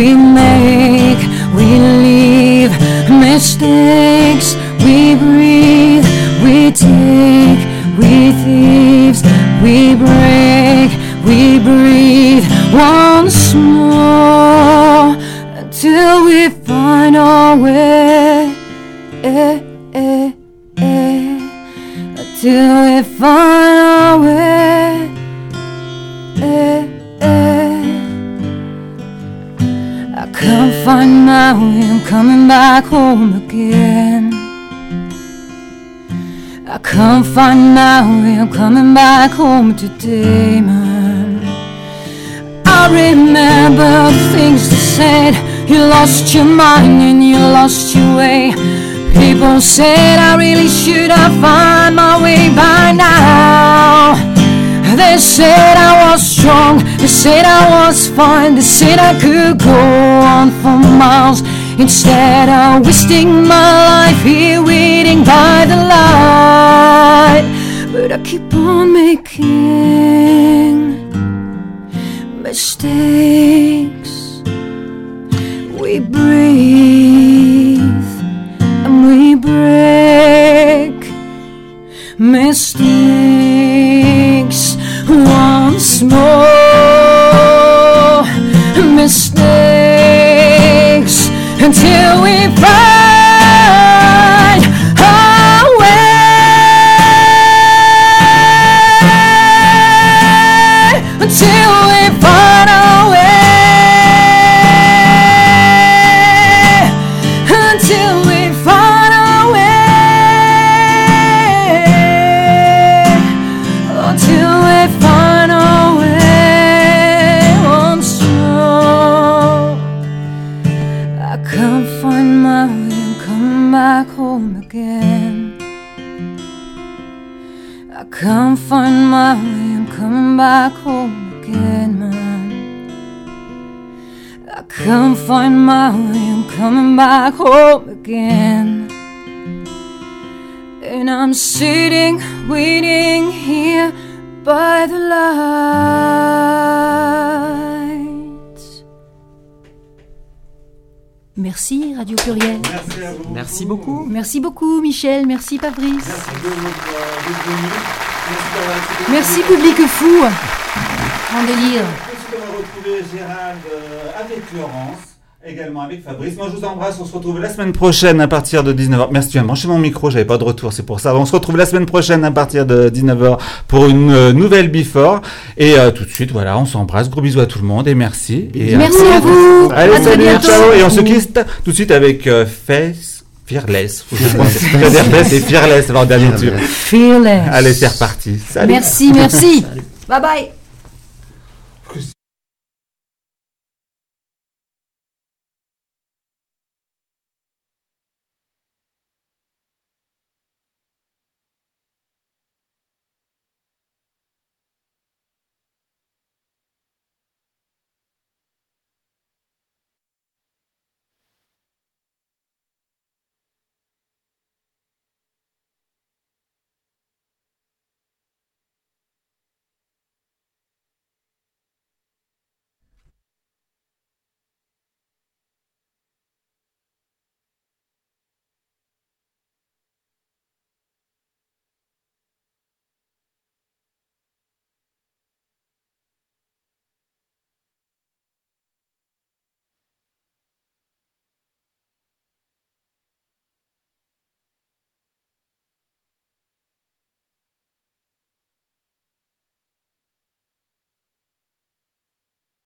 [SPEAKER 4] we make, we leave mistakes, we breathe, we take, we thieves, we break, we breathe once more until we find our way. Until we find our way. Can't find my way, I'm coming back home again. I can't find my way, I'm coming back home today, man. I remember the things they said. You lost your mind and you lost your way. People said I really should have found my way by now. They said I was strong, they said I was fine, they said I could go on for miles. Instead of wasting my life here waiting by the light. But I keep on making mistakes. We breathe and we break mistakes mismo. I can't find my way, I'm coming back home again. And I'm sitting, waiting here by the lights.
[SPEAKER 5] Merci Radio Pluriel.
[SPEAKER 1] Merci à vous.
[SPEAKER 6] Merci beaucoup.
[SPEAKER 5] Merci beaucoup Michel, merci Fabrice.
[SPEAKER 1] Merci de votre euh, Merci
[SPEAKER 5] public fou. En délire.
[SPEAKER 1] On va retrouver Gérald euh, avec Laurence, également avec Fabrice. Moi, je vous embrasse. On se retrouve la semaine prochaine à partir de 19h. Merci, tu as branché mon micro, j'avais pas de retour, c'est pour ça. On se retrouve la semaine prochaine à partir de 19h pour une euh, nouvelle Before. Et euh, tout de suite, voilà, on s'embrasse. Gros bisous à tout le monde et merci. Et, euh,
[SPEAKER 5] Merci à vous.
[SPEAKER 1] Allez,
[SPEAKER 5] À très
[SPEAKER 1] salut,
[SPEAKER 5] bientôt.
[SPEAKER 1] ciao. Et on se quitte tout de suite avec euh, Face Fearless. Faut (laughs) que je pense. Je veux dire Face et Fearless avant dernier.
[SPEAKER 5] Fearless.
[SPEAKER 1] Allez, c'est reparti. Salut.
[SPEAKER 5] Merci, merci. Bye bye.